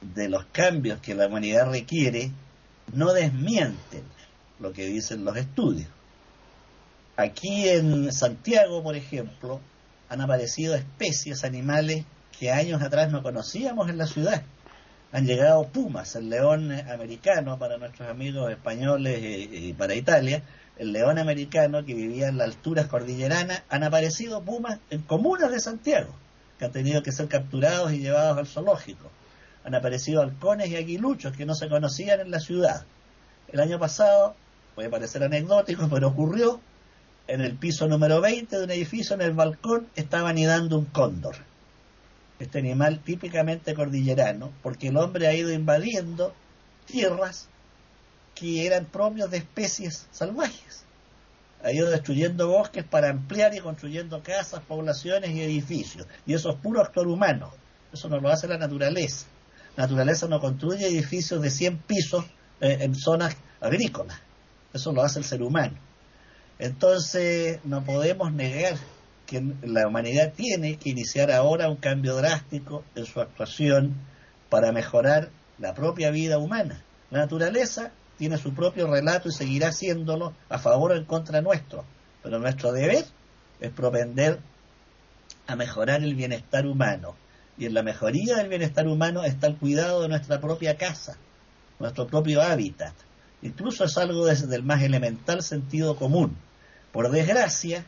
de los cambios que la humanidad requiere, no desmienten lo que dicen los estudios. Aquí en Santiago, por ejemplo, han aparecido especies animales que años atrás no conocíamos en la ciudad. Han llegado pumas, el león americano para nuestros amigos españoles y para Italia, el león americano que vivía en las alturas cordilleranas, han aparecido pumas en comunas de Santiago, que han tenido que ser capturados y llevados al zoológico. Han aparecido halcones y aguiluchos que no se conocían en la ciudad. El año pasado, puede parecer anecdótico, pero ocurrió, en el piso número 20 de un edificio, en el balcón, estaba anidando un cóndor. Este animal típicamente cordillerano, porque el hombre ha ido invadiendo tierras que eran propios de especies salvajes. Ha ido destruyendo bosques para ampliar y construyendo casas, poblaciones y edificios. Y eso es puro actor humano. Eso no lo hace la naturaleza. La naturaleza no construye edificios de 100 pisos eh, en zonas agrícolas. Eso lo hace el ser humano. Entonces, no podemos negar que la humanidad tiene que iniciar ahora un cambio drástico en su actuación para mejorar la propia vida humana. La naturaleza tiene su propio relato y seguirá haciéndolo a favor o en contra nuestro, pero nuestro deber es propender a mejorar el bienestar humano. Y en la mejoría del bienestar humano está el cuidado de nuestra propia casa, nuestro propio hábitat. Incluso es algo desde el más elemental sentido común. Por desgracia,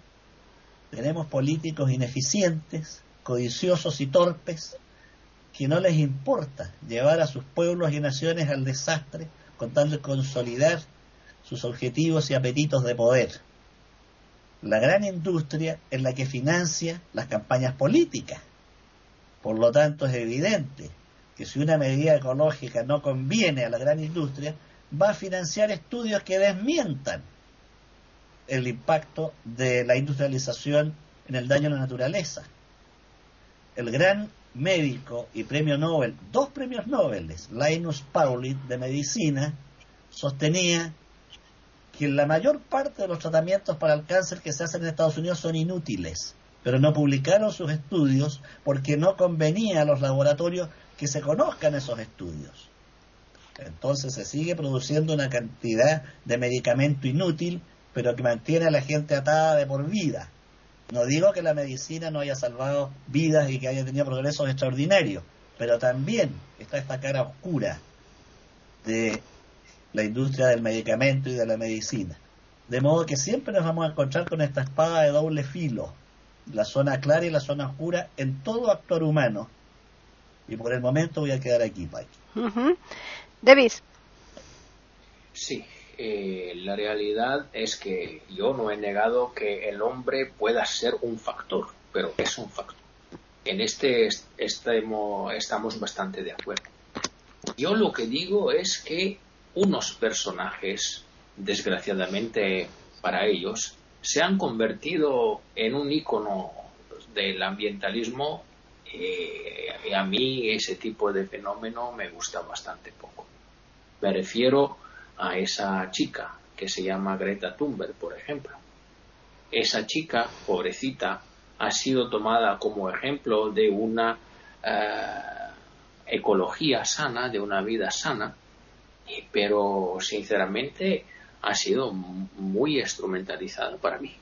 tenemos políticos ineficientes, codiciosos y torpes, que no les importa llevar a sus pueblos y naciones al desastre con de consolidar sus objetivos y apetitos de poder. La gran industria es la que financia las campañas políticas. Por lo tanto, es evidente que si una medida ecológica no conviene a la gran industria, va a financiar estudios que desmientan el impacto de la industrialización en el daño a la naturaleza. El gran médico y premio Nobel, dos premios Nobel, Linus Pauling de medicina, sostenía que la mayor parte de los tratamientos para el cáncer que se hacen en Estados Unidos son inútiles, pero no publicaron sus estudios porque no convenía a los laboratorios que se conozcan esos estudios. Entonces se sigue produciendo una cantidad de medicamento inútil, pero que mantiene a la gente atada de por vida. No digo que la medicina no haya salvado vidas y que haya tenido progresos extraordinarios, pero también está esta cara oscura de la industria del medicamento y de la medicina. De modo que siempre nos vamos a encontrar con esta espada de doble filo, la zona clara y la zona oscura en todo actor humano. Y por el momento voy a quedar aquí, Pike. Davis. Sí, eh, la realidad es que yo no he negado que el hombre pueda ser un factor, pero es un factor. En este estemos, estamos bastante de acuerdo. Yo lo que digo es que unos personajes, desgraciadamente para ellos, se han convertido en un icono del ambientalismo eh, a mí ese tipo de fenómeno me gusta bastante poco. Me refiero a esa chica que se llama Greta Thunberg, por ejemplo. Esa chica, pobrecita, ha sido tomada como ejemplo de una eh, ecología sana, de una vida sana, pero sinceramente ha sido muy instrumentalizada para mí,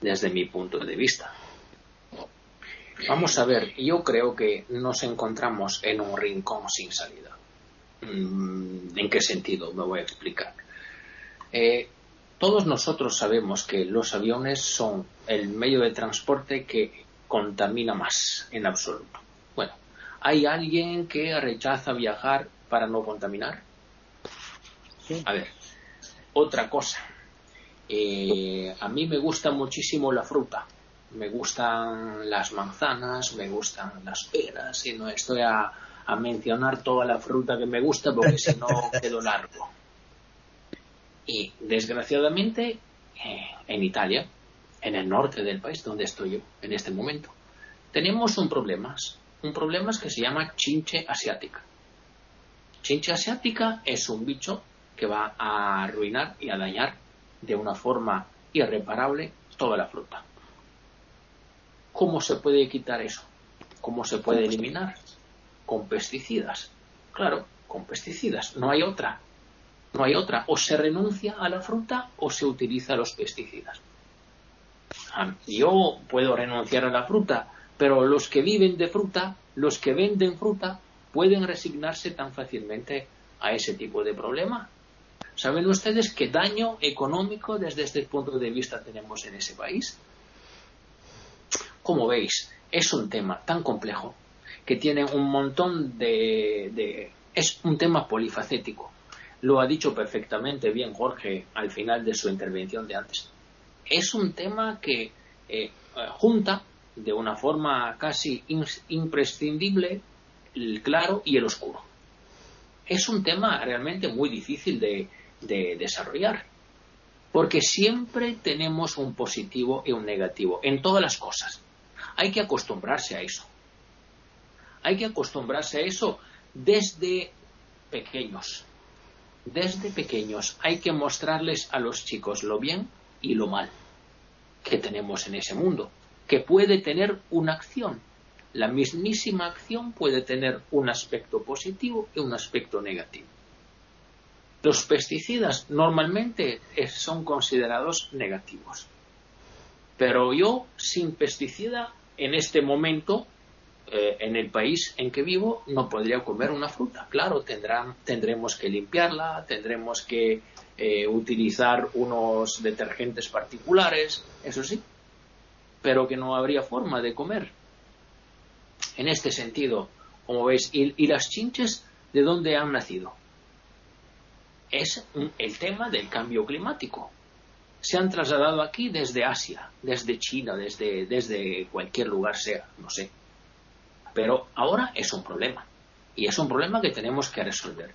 desde mi punto de vista. Vamos a ver, yo creo que nos encontramos en un rincón sin salida. Mm, ¿En qué sentido? Me voy a explicar. Eh, todos nosotros sabemos que los aviones son el medio de transporte que contamina más en absoluto. Bueno, ¿hay alguien que rechaza viajar para no contaminar? A ver, otra cosa. Eh, a mí me gusta muchísimo la fruta. Me gustan las manzanas, me gustan las peras y no estoy a, a mencionar toda la fruta que me gusta porque si no quedo largo. Y desgraciadamente, eh, en Italia, en el norte del país donde estoy yo en este momento, tenemos un problema, un problema que se llama chinche asiática. Chinche asiática es un bicho que va a arruinar y a dañar de una forma irreparable toda la fruta. ¿Cómo se puede quitar eso? ¿Cómo se puede eliminar? Con pesticidas. Claro, con pesticidas. No hay otra. No hay otra. O se renuncia a la fruta o se utiliza los pesticidas. Ah, yo puedo renunciar a la fruta, pero los que viven de fruta, los que venden fruta, pueden resignarse tan fácilmente a ese tipo de problema. ¿Saben ustedes qué daño económico desde este punto de vista tenemos en ese país? Como veis, es un tema tan complejo que tiene un montón de, es un tema polifacético. Lo ha dicho perfectamente bien Jorge al final de su intervención de antes. Es un tema que eh, junta de una forma casi imprescindible el claro y el oscuro. Es un tema realmente muy difícil de, de desarrollar, porque siempre tenemos un positivo y un negativo en todas las cosas. Hay que acostumbrarse a eso. Hay que acostumbrarse a eso desde pequeños. Desde pequeños hay que mostrarles a los chicos lo bien y lo mal que tenemos en ese mundo, que puede tener una acción. La mismísima acción puede tener un aspecto positivo y un aspecto negativo. Los pesticidas normalmente son considerados negativos. Pero yo, sin pesticida, en este momento, eh, en el país en que vivo, no podría comer una fruta. Claro, tendremos que limpiarla, tendremos que eh, utilizar unos detergentes particulares, eso sí, pero que no habría forma de comer. En este sentido, como veis, y las chinches, ¿de dónde han nacido? es el tema del cambio climático. Se han trasladado aquí desde Asia, desde China, desde, desde cualquier lugar sea, no sé. Pero ahora es un problema. Y es un problema que tenemos que resolver.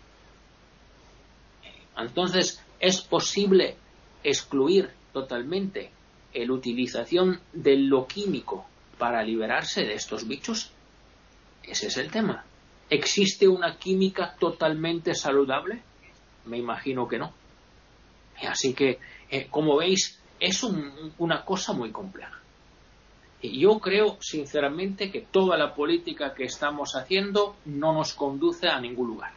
Entonces, ¿es posible excluir totalmente la utilización de lo químico para liberarse de estos bichos? Ese es el tema. ¿Existe una química totalmente saludable? Me imagino que no. Así que, eh, como veis, es una cosa muy compleja. Yo creo, sinceramente, que toda la política que estamos haciendo no nos conduce a ningún lugar.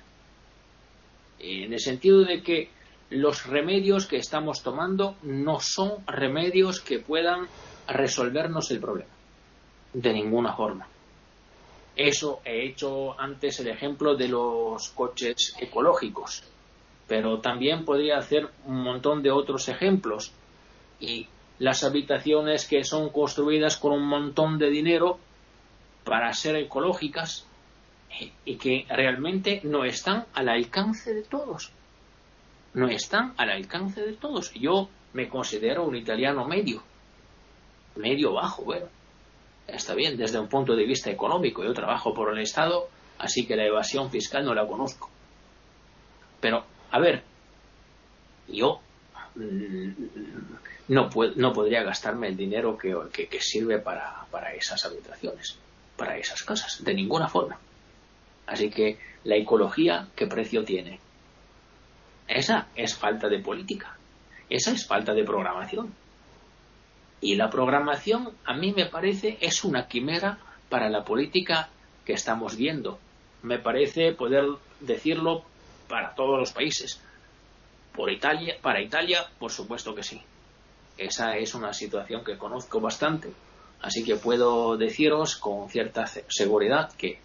En el sentido de que los remedios que estamos tomando no son remedios que puedan resolvernos el problema. De ninguna forma. Eso he hecho antes el ejemplo de los coches ecológicos pero también podría hacer un montón de otros ejemplos. Y las habitaciones que son construidas con un montón de dinero para ser ecológicas y que realmente no están al alcance de todos. No están al alcance de todos. Yo me considero un italiano medio, medio bajo, bueno. Está bien, desde un punto de vista económico. Yo trabajo por el Estado, así que la evasión fiscal no la conozco. Pero a ver, yo no, no podría gastarme el dinero que, sirve para, para esas habitaciones, para esas casas, de ninguna forma. Así que la ecología, ¿qué precio tiene? Esa es falta de política. Esa es falta de programación. Y la programación, a mí me parece, es una quimera para la política que estamos viendo. Me parece poder decirlo para todos los países. Por Italia, para Italia, por supuesto que sí. Esa es una situación que conozco bastante. Así que puedo deciros con cierta seguridad que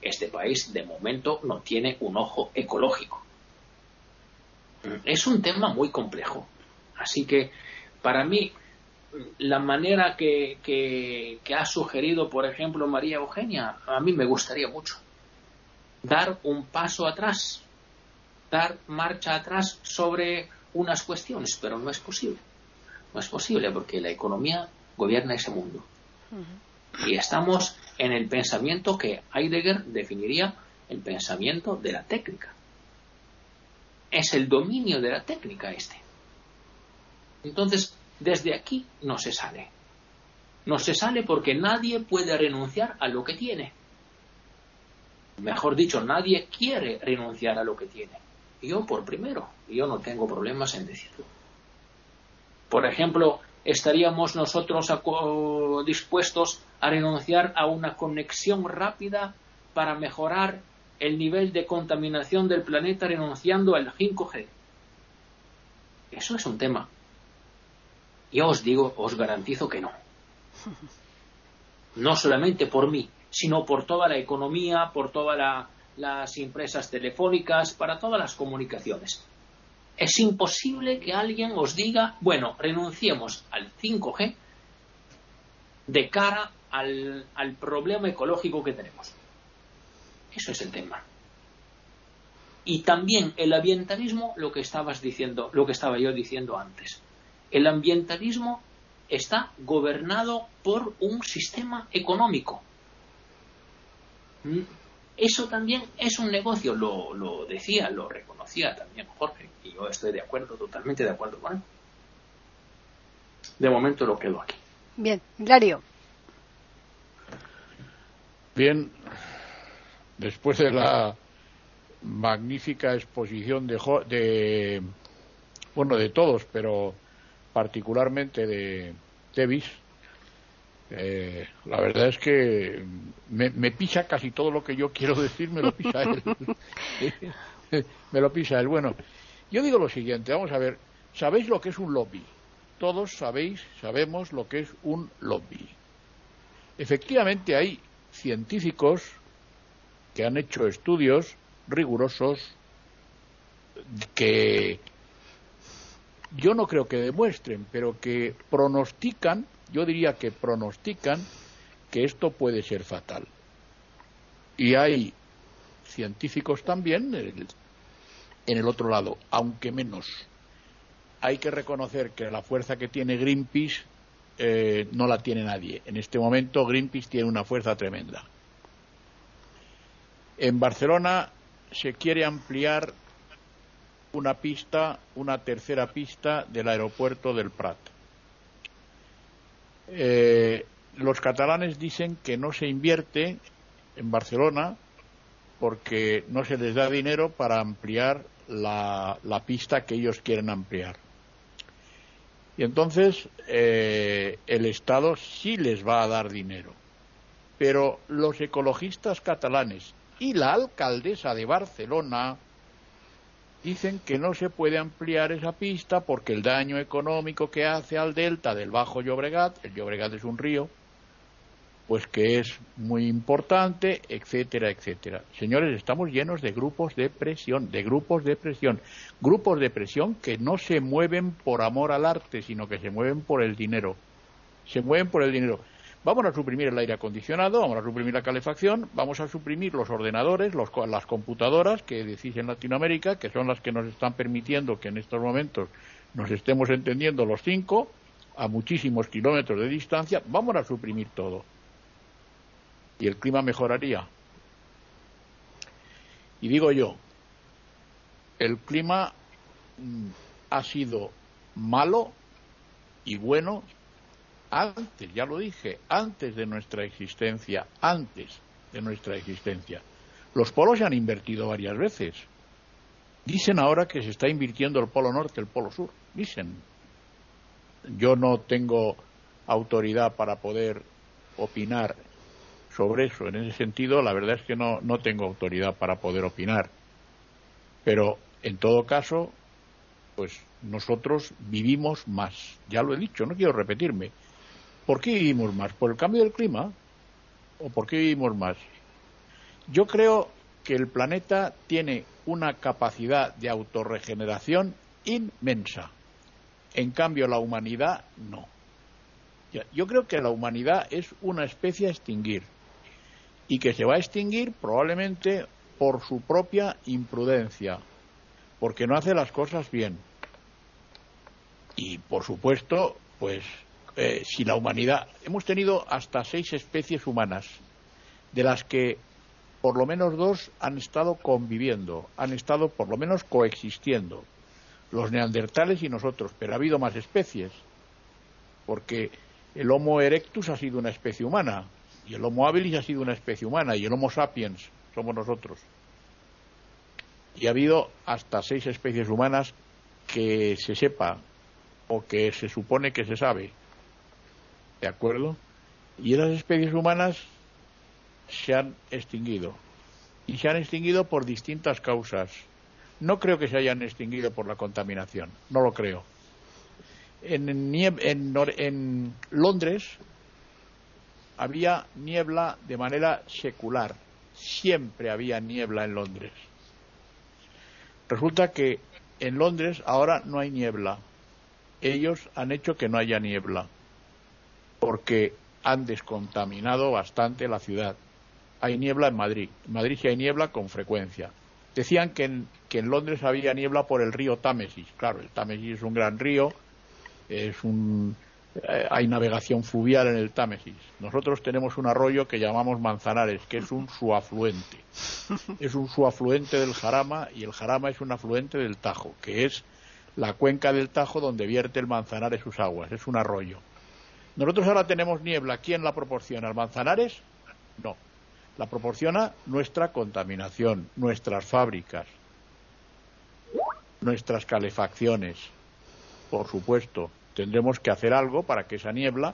este país de momento no tiene un ojo ecológico. Es un tema muy complejo. Así que para mí la manera que, que, ha sugerido, por ejemplo, María Eugenia, a mí me gustaría mucho. Dar un paso atrás dar marcha atrás sobre unas cuestiones, pero no es posible. No es posible porque la economía gobierna ese mundo. Y estamos en el pensamiento que Heidegger definiría el pensamiento de la técnica. Es el dominio de la técnica este. Entonces, desde aquí no se sale. No se sale porque nadie puede renunciar a lo que tiene. Mejor dicho, nadie quiere renunciar a lo que tiene. Yo por primero, yo no tengo problemas en decirlo. Por ejemplo, ¿estaríamos nosotros dispuestos a renunciar a una conexión rápida para mejorar el nivel de contaminación del planeta renunciando al 5G? Eso es un tema. Yo os digo, os garantizo que no. No solamente por mí, sino por toda la economía, por todas las empresas telefónicas, para todas las comunicaciones. Es imposible que alguien os diga, bueno, renunciemos al 5G de cara al, al problema ecológico que tenemos. Eso es el tema. Y también el ambientalismo, lo que estabas diciendo, lo que estaba yo diciendo antes. El ambientalismo está gobernado por un sistema económico. Eso también es un negocio, lo, lo decía, lo reconocía también Jorge, y yo estoy de acuerdo, totalmente de acuerdo con él. De momento lo quedo aquí. Bien, Hilario. Bien, después de la magnífica exposición de, de bueno, de todos, pero particularmente de Tevis, eh, la verdad es que me, me, pisa casi todo lo que yo quiero decir, me lo pisa él. me lo pisa él. Bueno, yo digo lo siguiente, vamos a ver, ¿sabéis lo que es un lobby? Todos sabéis, sabemos lo que es un lobby. Efectivamente hay científicos que han hecho estudios rigurosos que yo no creo que demuestren, pero que pronostican, yo diría que pronostican que esto puede ser fatal. Y hay científicos también en el otro lado, aunque menos. Hay que reconocer que la fuerza que tiene Greenpeace eh, no la tiene nadie. En este momento Greenpeace tiene una fuerza tremenda. En Barcelona se quiere ampliar una pista, una tercera pista del aeropuerto del Prat. Eh, los catalanes dicen que no se invierte en Barcelona porque no se les da dinero para ampliar la, pista que ellos quieren ampliar. Y entonces eh, el Estado sí les va a dar dinero. Pero los ecologistas catalanes y la alcaldesa de Barcelona dicen que no se puede ampliar esa pista porque el daño económico que hace al delta del Bajo Llobregat, el Llobregat es un río, pues que es muy importante, etcétera, etcétera. Señores, estamos llenos de grupos de presión, de grupos de presión, grupos de presión que no se mueven por amor al arte, sino que se mueven por el dinero. Se mueven por el dinero. Vamos a suprimir el aire acondicionado, vamos a suprimir la calefacción, vamos a suprimir los ordenadores, las computadoras que decís en Latinoamérica, que son las que nos están permitiendo que en estos momentos nos estemos entendiendo los cinco a muchísimos kilómetros de distancia, vamos a suprimir todo. Y el clima mejoraría. Y digo yo, el clima mm, ha sido malo y bueno antes, ya lo dije, antes de nuestra existencia, antes de nuestra existencia. Los polos se han invertido varias veces. Dicen ahora que se está invirtiendo el polo norte, el polo sur. Dicen. Yo no tengo autoridad para poder opinar sobre eso. En ese sentido, la verdad es que no, no tengo autoridad para poder opinar. Pero, en todo caso, pues nosotros vivimos más. Ya lo he dicho, no quiero repetirme. ¿Por qué vivimos más? ¿Por el cambio del clima? ¿O por qué vivimos más? Yo creo que el planeta tiene una capacidad de autorregeneración inmensa. En cambio, la humanidad no. Yo creo que la humanidad es una especie a extinguir y que se va a extinguir probablemente por su propia imprudencia, porque no hace las cosas bien. Y, por supuesto, pues eh, si la humanidad. Hemos tenido hasta seis especies humanas, de las que por lo menos dos han estado conviviendo, han estado por lo menos coexistiendo. los neandertales y nosotros, pero ha habido más especies, porque el Homo erectus ha sido una especie humana, y el Homo habilis ha sido una especie humana, y el Homo sapiens somos nosotros. Y ha habido hasta seis especies humanas que se sepa o que se supone que se sabe. ¿De acuerdo? Y esas especies humanas se han extinguido. Y se han extinguido por distintas causas. No creo que se hayan extinguido por la contaminación, no lo creo. En, en, Londres había niebla de manera secular. Siempre había niebla en Londres. Resulta que en Londres ahora no hay niebla. Ellos han hecho que no haya niebla porque han descontaminado bastante la ciudad. Hay niebla en Madrid. En Madrid sí hay niebla con frecuencia. Decían que en, que en Londres había niebla por el río Támesis. Claro, el Támesis es un gran río, es un, eh, hay navegación fluvial en el Támesis. Nosotros tenemos un arroyo que llamamos Manzanares, que es un suafluente. Es un suafluente del Jarama y el Jarama es un afluente del Tajo, que es la cuenca del Tajo donde vierte el Manzanares sus aguas. Es un arroyo. Nosotros ahora tenemos niebla. ¿Quién la proporciona? ¿El Manzanares? No. La proporciona nuestra contaminación, nuestras fábricas, nuestras calefacciones. Por supuesto, tendremos que hacer algo para que esa niebla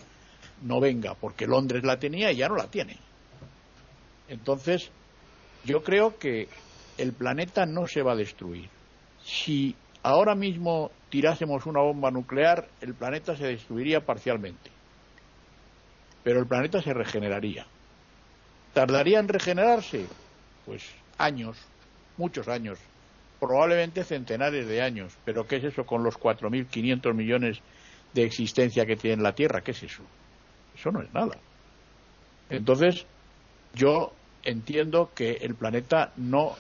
no venga, porque Londres la tenía y ya no la tiene. Entonces, yo creo que el planeta no se va a destruir. Si ahora mismo tirásemos una bomba nuclear, el planeta se destruiría parcialmente pero el planeta se regeneraría. ¿Tardaría en regenerarse? Pues años, muchos años, probablemente centenares de años. Pero ¿qué es eso con los 4.500 millones de existencia que tiene la Tierra? ¿Qué es eso? Eso no es nada. Entonces, yo entiendo que el planeta no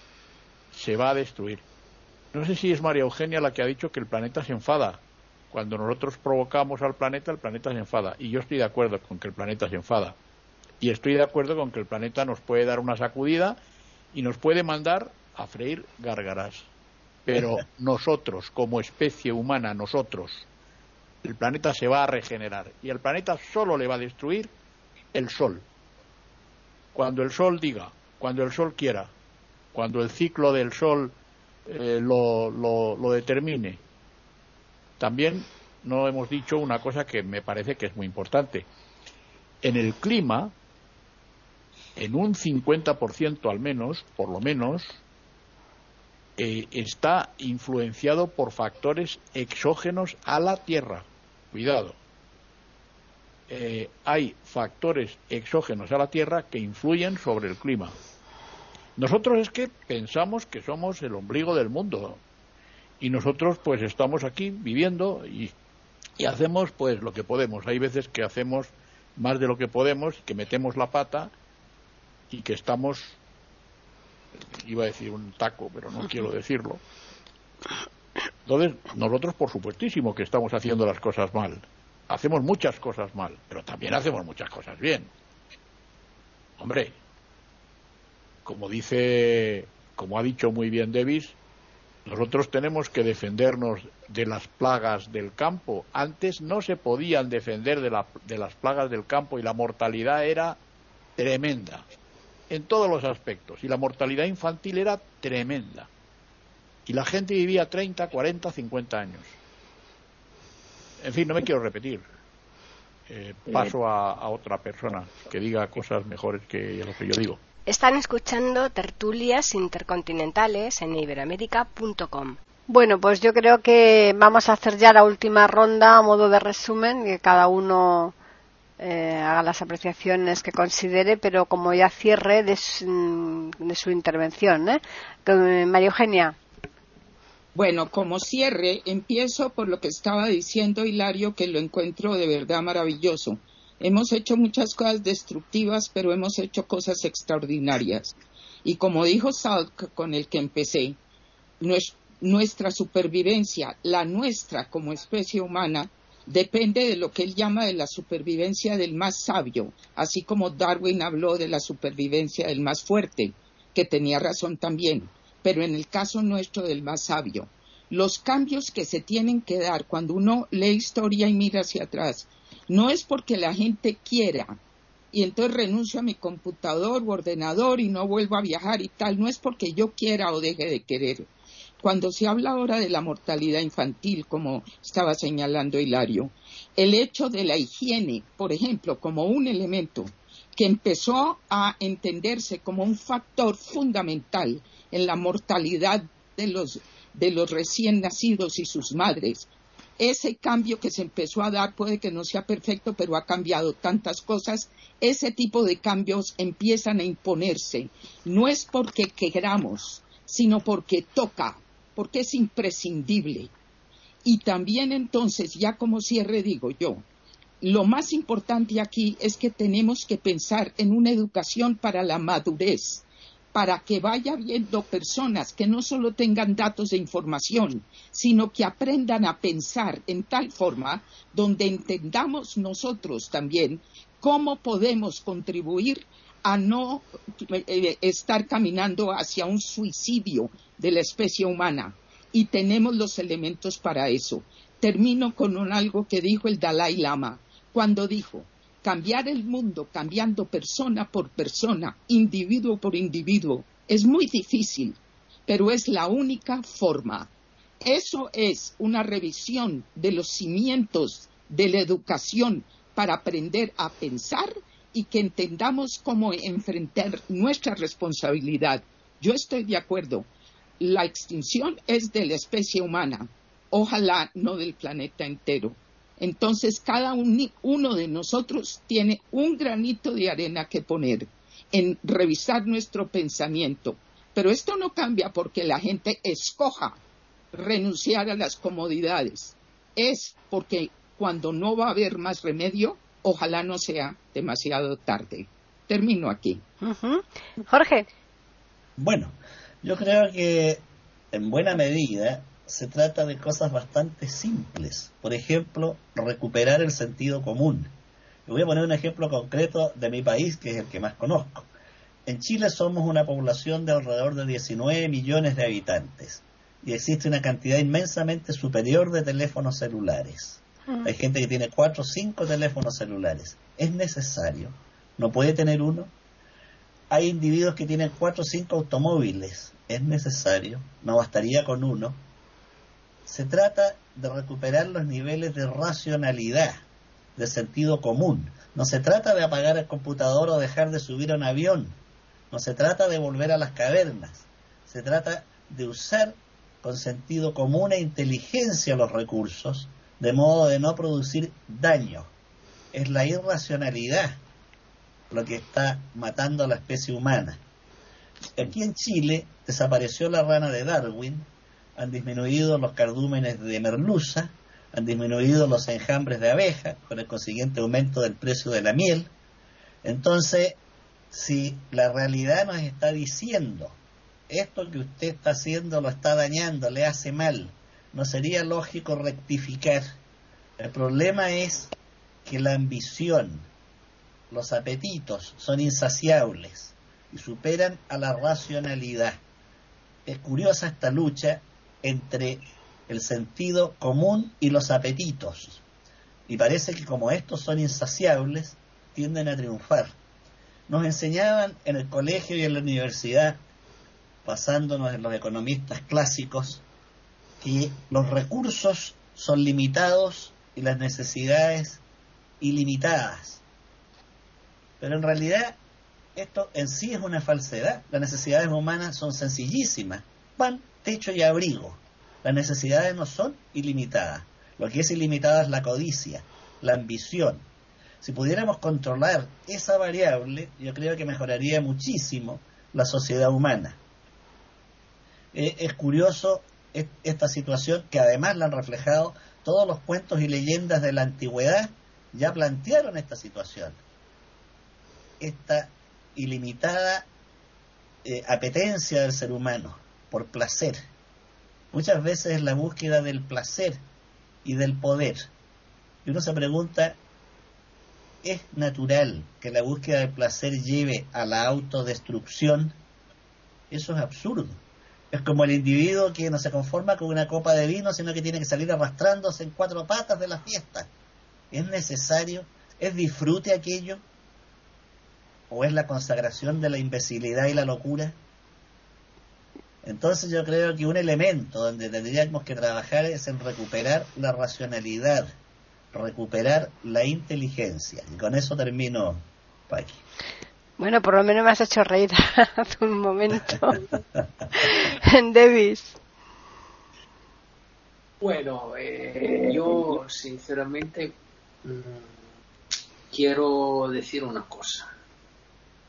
se va a destruir. No sé si es María Eugenia la que ha dicho que el planeta se enfada. Cuando nosotros provocamos al planeta, el planeta se enfada. Y yo estoy de acuerdo con que el planeta se enfada. Y estoy de acuerdo con que el planeta nos puede dar una sacudida y nos puede mandar a freír gárgaras. Pero nosotros, como especie humana, nosotros, el planeta se va a regenerar. Y el planeta solo le va a destruir el Sol. Cuando el Sol diga, cuando el Sol quiera, cuando el ciclo del Sol eh, lo, lo determine, también no hemos dicho una cosa que me parece que es muy importante. En el clima, en un 50% al menos, por lo menos, eh, está influenciado por factores exógenos a la Tierra. Cuidado. Eh, hay factores exógenos a la Tierra que influyen sobre el clima. Nosotros es que pensamos que somos el ombligo del mundo y nosotros pues estamos aquí viviendo y, hacemos pues lo que podemos. Hay veces que hacemos más de lo que podemos, que metemos la pata y que estamos, iba a decir un taco, pero no quiero decirlo. Entonces, nosotros por supuestísimo que estamos haciendo las cosas mal. Hacemos muchas cosas mal, pero también hacemos muchas cosas bien. Hombre, como dice, como ha dicho muy bien Davis, nosotros tenemos que defendernos de las plagas del campo. Antes no se podían defender de, de, las plagas del campo y la mortalidad era tremenda en todos los aspectos. Y la mortalidad infantil era tremenda. Y la gente vivía 30, 40, 50 años. En fin, no me quiero repetir. Eh, paso a, a otra persona que diga cosas mejores que lo que yo digo. Están escuchando tertulias intercontinentales en iberoamérica.com. Bueno, pues yo creo que vamos a hacer ya la última ronda a modo de resumen, que cada uno eh, haga las apreciaciones que considere, pero como ya cierre de su, intervención. ¿eh? María Eugenia. Bueno, como cierre, empiezo por lo que estaba diciendo Hilario, que lo encuentro de verdad maravilloso. Hemos hecho muchas cosas destructivas, pero hemos hecho cosas extraordinarias. Y como dijo Salk, con el que empecé, nuestra supervivencia, la nuestra como especie humana, depende de lo que él llama de la supervivencia del más sabio, así como Darwin habló de la supervivencia del más fuerte, que tenía razón también, pero en el caso nuestro del más sabio. los cambios que se tienen que dar cuando uno lee historia y mira hacia atrás, no es porque la gente quiera y entonces renuncio a mi computador u ordenador y no vuelvo a viajar y tal, no es porque yo quiera o deje de querer. Cuando se habla ahora de la mortalidad infantil, como estaba señalando Hilario, el hecho de la higiene, por ejemplo, como un elemento que empezó a entenderse como un factor fundamental en la mortalidad de los de los recién nacidos y sus madres. Ese cambio que se empezó a dar puede que no sea perfecto, pero ha cambiado tantas cosas. Ese tipo de cambios empiezan a imponerse. No es porque queramos, sino porque toca, porque es imprescindible. Y también entonces, ya como cierre digo yo, lo más importante aquí es que tenemos que pensar en una educación para la madurez para que vaya viendo personas que no solo tengan datos de información, sino que aprendan a pensar en tal forma donde entendamos nosotros también cómo podemos contribuir a no eh, estar caminando hacia un suicidio de la especie humana. Y tenemos los elementos para eso. Termino con algo que dijo el Dalai Lama cuando dijo, cambiar el mundo cambiando persona por persona, individuo por individuo, es muy difícil, pero es la única forma. Eso es una revisión de los cimientos de la educación para aprender a pensar y que entendamos cómo enfrentar nuestra responsabilidad. Yo estoy de acuerdo. La extinción es de la especie humana, ojalá no del planeta entero. Entonces, cada uno de nosotros tiene un granito de arena que poner en revisar nuestro pensamiento. Pero esto no cambia porque la gente escoja renunciar a las comodidades. Es porque cuando no va a haber más remedio, ojalá no sea demasiado tarde. Termino aquí. Jorge. Bueno, yo creo que en buena medida se trata de cosas bastante simples. Por ejemplo, recuperar el sentido común. Le voy a poner un ejemplo concreto de mi país, que es el que más conozco. En Chile somos una población de alrededor de 19 millones de habitantes y existe una cantidad inmensamente superior de teléfonos celulares. Ah. Hay gente que tiene cuatro o cinco teléfonos celulares. ¿Es necesario? ¿No puede tener uno? Hay individuos que tienen cuatro o cinco automóviles. ¿Es necesario? ¿No bastaría con uno? Se trata de recuperar los niveles de racionalidad, de sentido común. No se trata de apagar el computador o dejar de subir a un avión. No se trata de volver a las cavernas. Se trata de usar con sentido común e inteligencia los recursos, de modo de no producir daño. Es la irracionalidad lo que está matando a la especie humana. Aquí en Chile desapareció la rana de Darwin, han disminuido los cardúmenes de merluza, han disminuido los enjambres de abeja, con el consiguiente aumento del precio de la miel. Entonces, si la realidad nos está diciendo, esto que usted está haciendo lo está dañando, le hace mal, no sería lógico rectificar. El problema es que la ambición, los apetitos son insaciables y superan a la racionalidad. Es curiosa esta lucha entre el sentido común y los apetitos. Y parece que como estos son insaciables, tienden a triunfar. Nos enseñaban en el colegio y en la universidad, basándonos en los economistas clásicos, que los recursos son limitados y las necesidades ilimitadas. Pero en realidad esto en sí es una falsedad. Las necesidades humanas son sencillísimas. Pan, techo y abrigo. Las necesidades no son ilimitadas. Lo que es ilimitada es la codicia, la ambición. Si pudiéramos controlar esa variable, yo creo que mejoraría muchísimo la sociedad humana. Eh, es curioso esta situación que además la han reflejado todos los cuentos y leyendas de la antigüedad, ya plantearon esta situación. Esta ilimitada eh, apetencia del ser humano por placer. Muchas veces es la búsqueda del placer y del poder. Y uno se pregunta, ¿es natural que la búsqueda del placer lleve a la autodestrucción? Eso es absurdo. Es como el individuo que no se conforma con una copa de vino, sino que tiene que salir arrastrándose en cuatro patas de la fiesta. ¿Es necesario? ¿Es disfrute aquello? ¿O es la consagración de la imbecilidad y la locura? Entonces yo creo que un elemento donde tendríamos que trabajar es en recuperar la racionalidad, recuperar la inteligencia. Y con eso termino, Paqui. Bueno, por lo menos me has hecho reír hace un momento. Davis. Bueno, eh, yo sinceramente mm, quiero decir una cosa.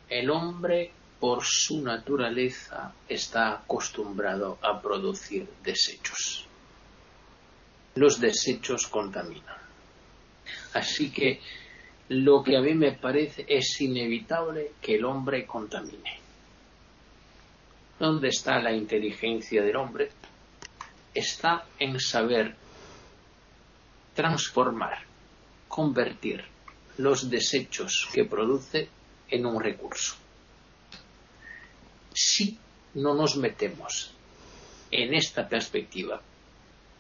El hombre por su naturaleza está acostumbrado a producir desechos. Los desechos contaminan. Así que lo que a mí me parece es inevitable que el hombre contamine. ¿Dónde está la inteligencia del hombre? Está en saber transformar, convertir los desechos que produce en un recurso. Si no nos metemos en esta perspectiva,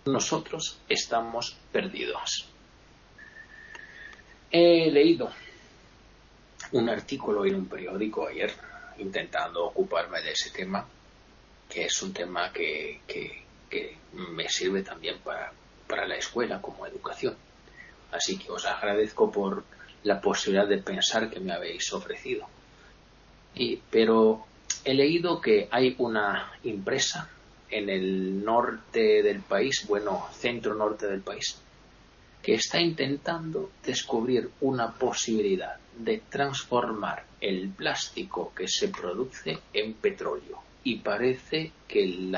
nosotros estamos perdidos. He leído un artículo en un periódico ayer intentando ocuparme de ese tema, que es un tema que, me sirve también para, para la escuela como educación. Así que os agradezco por la posibilidad de pensar que me habéis ofrecido. Y, pero he leído que hay una empresa en el norte del país, bueno, centro norte del país, que está intentando descubrir una posibilidad de transformar el plástico que se produce en petróleo. Y parece que el,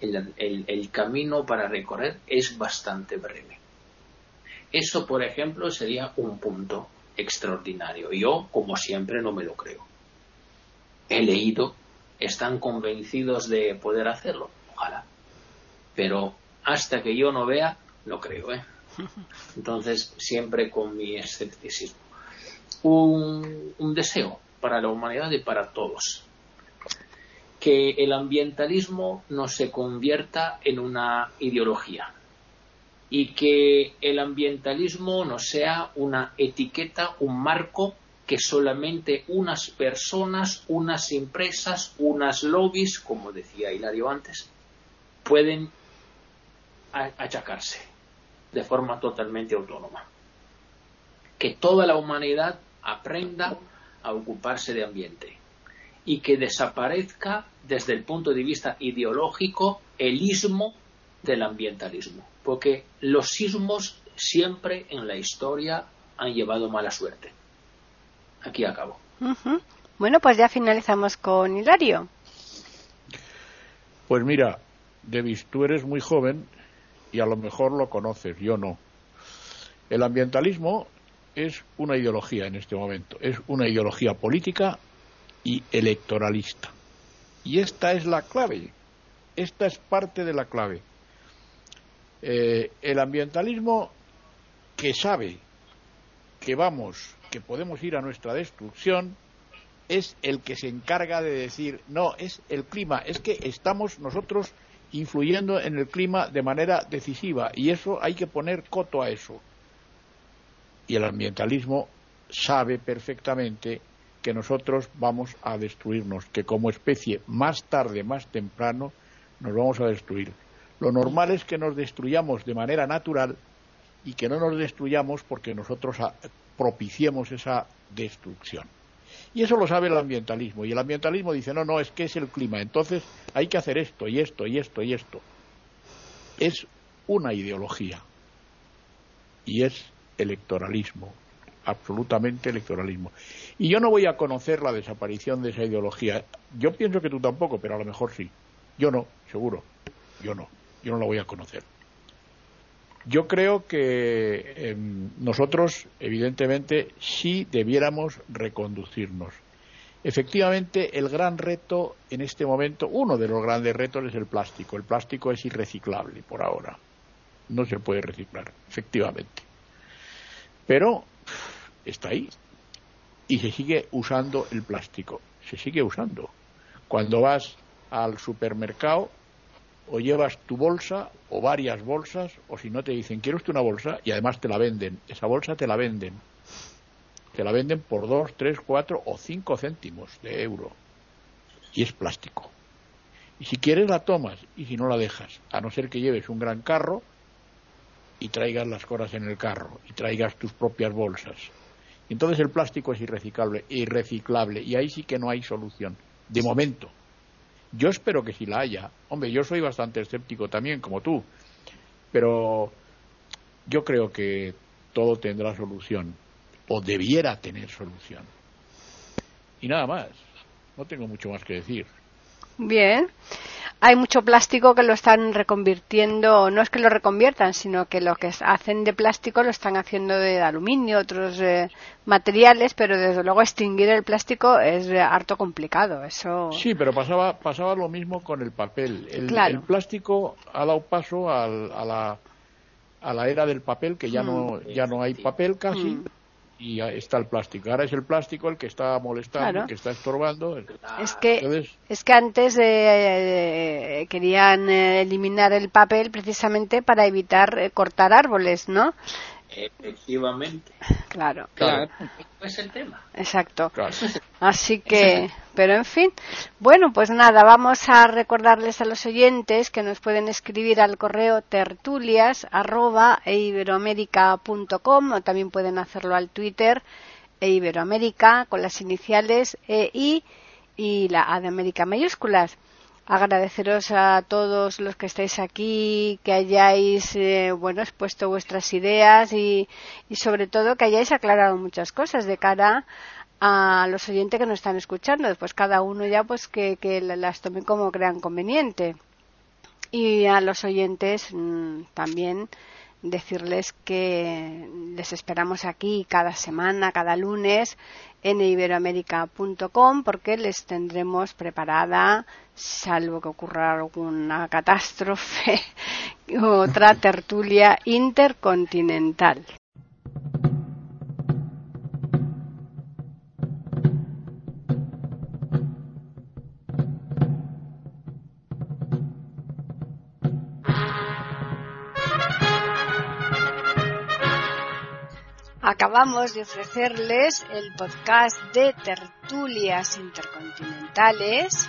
el camino para recorrer es bastante breve. Eso, por ejemplo, sería un punto extraordinario. Yo, como siempre, no me lo creo. He leído, están convencidos de poder hacerlo. Ojalá. Pero hasta que yo no vea, no creo, ¿eh? Entonces, siempre con mi escepticismo. Un, un deseo para la humanidad y para todos. Que el ambientalismo no se convierta en una ideología y que el ambientalismo no sea una etiqueta, un marco que solamente unas personas, unas empresas, unas lobbies, como decía Hilario antes, pueden achacarse de forma totalmente autónoma. Que toda la humanidad aprenda a ocuparse de ambiente y que desaparezca desde el punto de vista ideológico el ismo del ambientalismo, porque los sismos siempre en la historia han llevado mala suerte. Aquí acabo. Bueno, pues ya finalizamos con Hilario. Pues mira, Davis, tú eres muy joven y a lo mejor lo conoces, yo no. El ambientalismo es una ideología en este momento, es una ideología política y electoralista. Y esta es la clave, esta es parte de la clave. Eh, el ambientalismo que sabe que vamos, que podemos ir a nuestra destrucción, es el que se encarga de decir, no, es el clima, es que estamos nosotros influyendo en el clima de manera decisiva y eso hay que poner coto a eso. Y el ambientalismo sabe perfectamente que nosotros vamos a destruirnos, que como especie más tarde, más temprano, nos vamos a destruir. Lo normal es que nos destruyamos de manera natural y que no nos destruyamos porque nosotros propiciemos esa destrucción. Y eso lo sabe el ambientalismo. Y el ambientalismo dice, no, no, es que es el clima. Entonces hay que hacer esto y esto y esto y esto. Es una ideología. Y es electoralismo. Absolutamente electoralismo. Y yo no voy a conocer la desaparición de esa ideología. Yo pienso que tú tampoco, pero a lo mejor sí. Yo no, seguro. Yo no. Yo no la voy a conocer. Yo creo que em, nosotros, evidentemente, sí debiéramos reconducirnos. Efectivamente, el gran reto en este momento, uno de los grandes retos es el plástico. El plástico es irreciclable por ahora. No se puede reciclar, efectivamente. Pero está ahí. Y se sigue usando el plástico. Se sigue usando. Cuando vas al supermercado o llevas tu bolsa o varias bolsas o si no te dicen quiero usted una bolsa y además te la venden. Esa bolsa te la venden. Te la venden por dos tres cuatro o cinco céntimos de euro. Y es plástico. Y si quieres la tomas. Y si no la dejas. A no ser que lleves un gran carro y traigas las cosas en el carro y traigas tus propias bolsas. Entonces el plástico es irreciclable irreciclable. Y ahí sí que no hay solución. De momento yo espero que sí la haya. Hombre, yo soy bastante escéptico también, como tú, pero yo creo que todo tendrá solución, o debiera tener solución. Y nada más, no tengo mucho más que decir. Bien hay mucho plástico que lo están reconvirtiendo, no es que lo reconviertan, sino que lo que hacen de plástico lo están haciendo de aluminio, otros eh, materiales, pero desde luego extinguir el plástico es eh, harto complicado. Eso. Sí, pero pasaba, pasaba lo mismo con el papel. El, plástico ha dado paso a, la, a la era del papel, que ya, mm. no, ya no hay papel casi. Mm y está el plástico. Ahora es el plástico el que está molestando, el que está estorbando. Es que, es que antes eh, querían eh, eliminar el papel precisamente para evitar eh, cortar árboles, ¿no? Efectivamente. Claro. Claro. Es el tema. Exacto. Así que, pero en fin. Bueno, pues nada, vamos a recordarles a los oyentes que nos pueden escribir al correo tertulias arroba o también pueden hacerlo al Twitter e Iberoamérica con las iniciales EI y la A de América mayúsculas agradeceros a todos los que estáis aquí, que hayáis eh, bueno expuesto vuestras ideas y, y, sobre todo que hayáis aclarado muchas cosas de cara a los oyentes que nos están escuchando. Después cada uno ya pues que, que las tome como crean conveniente. Y a los oyentes mm, también decirles que les esperamos aquí cada semana, cada lunes en iberoamérica.com porque les tendremos preparada, salvo que ocurra alguna catástrofe, otra tertulia intercontinental. acabamos de ofrecerles el podcast de tertulias intercontinentales.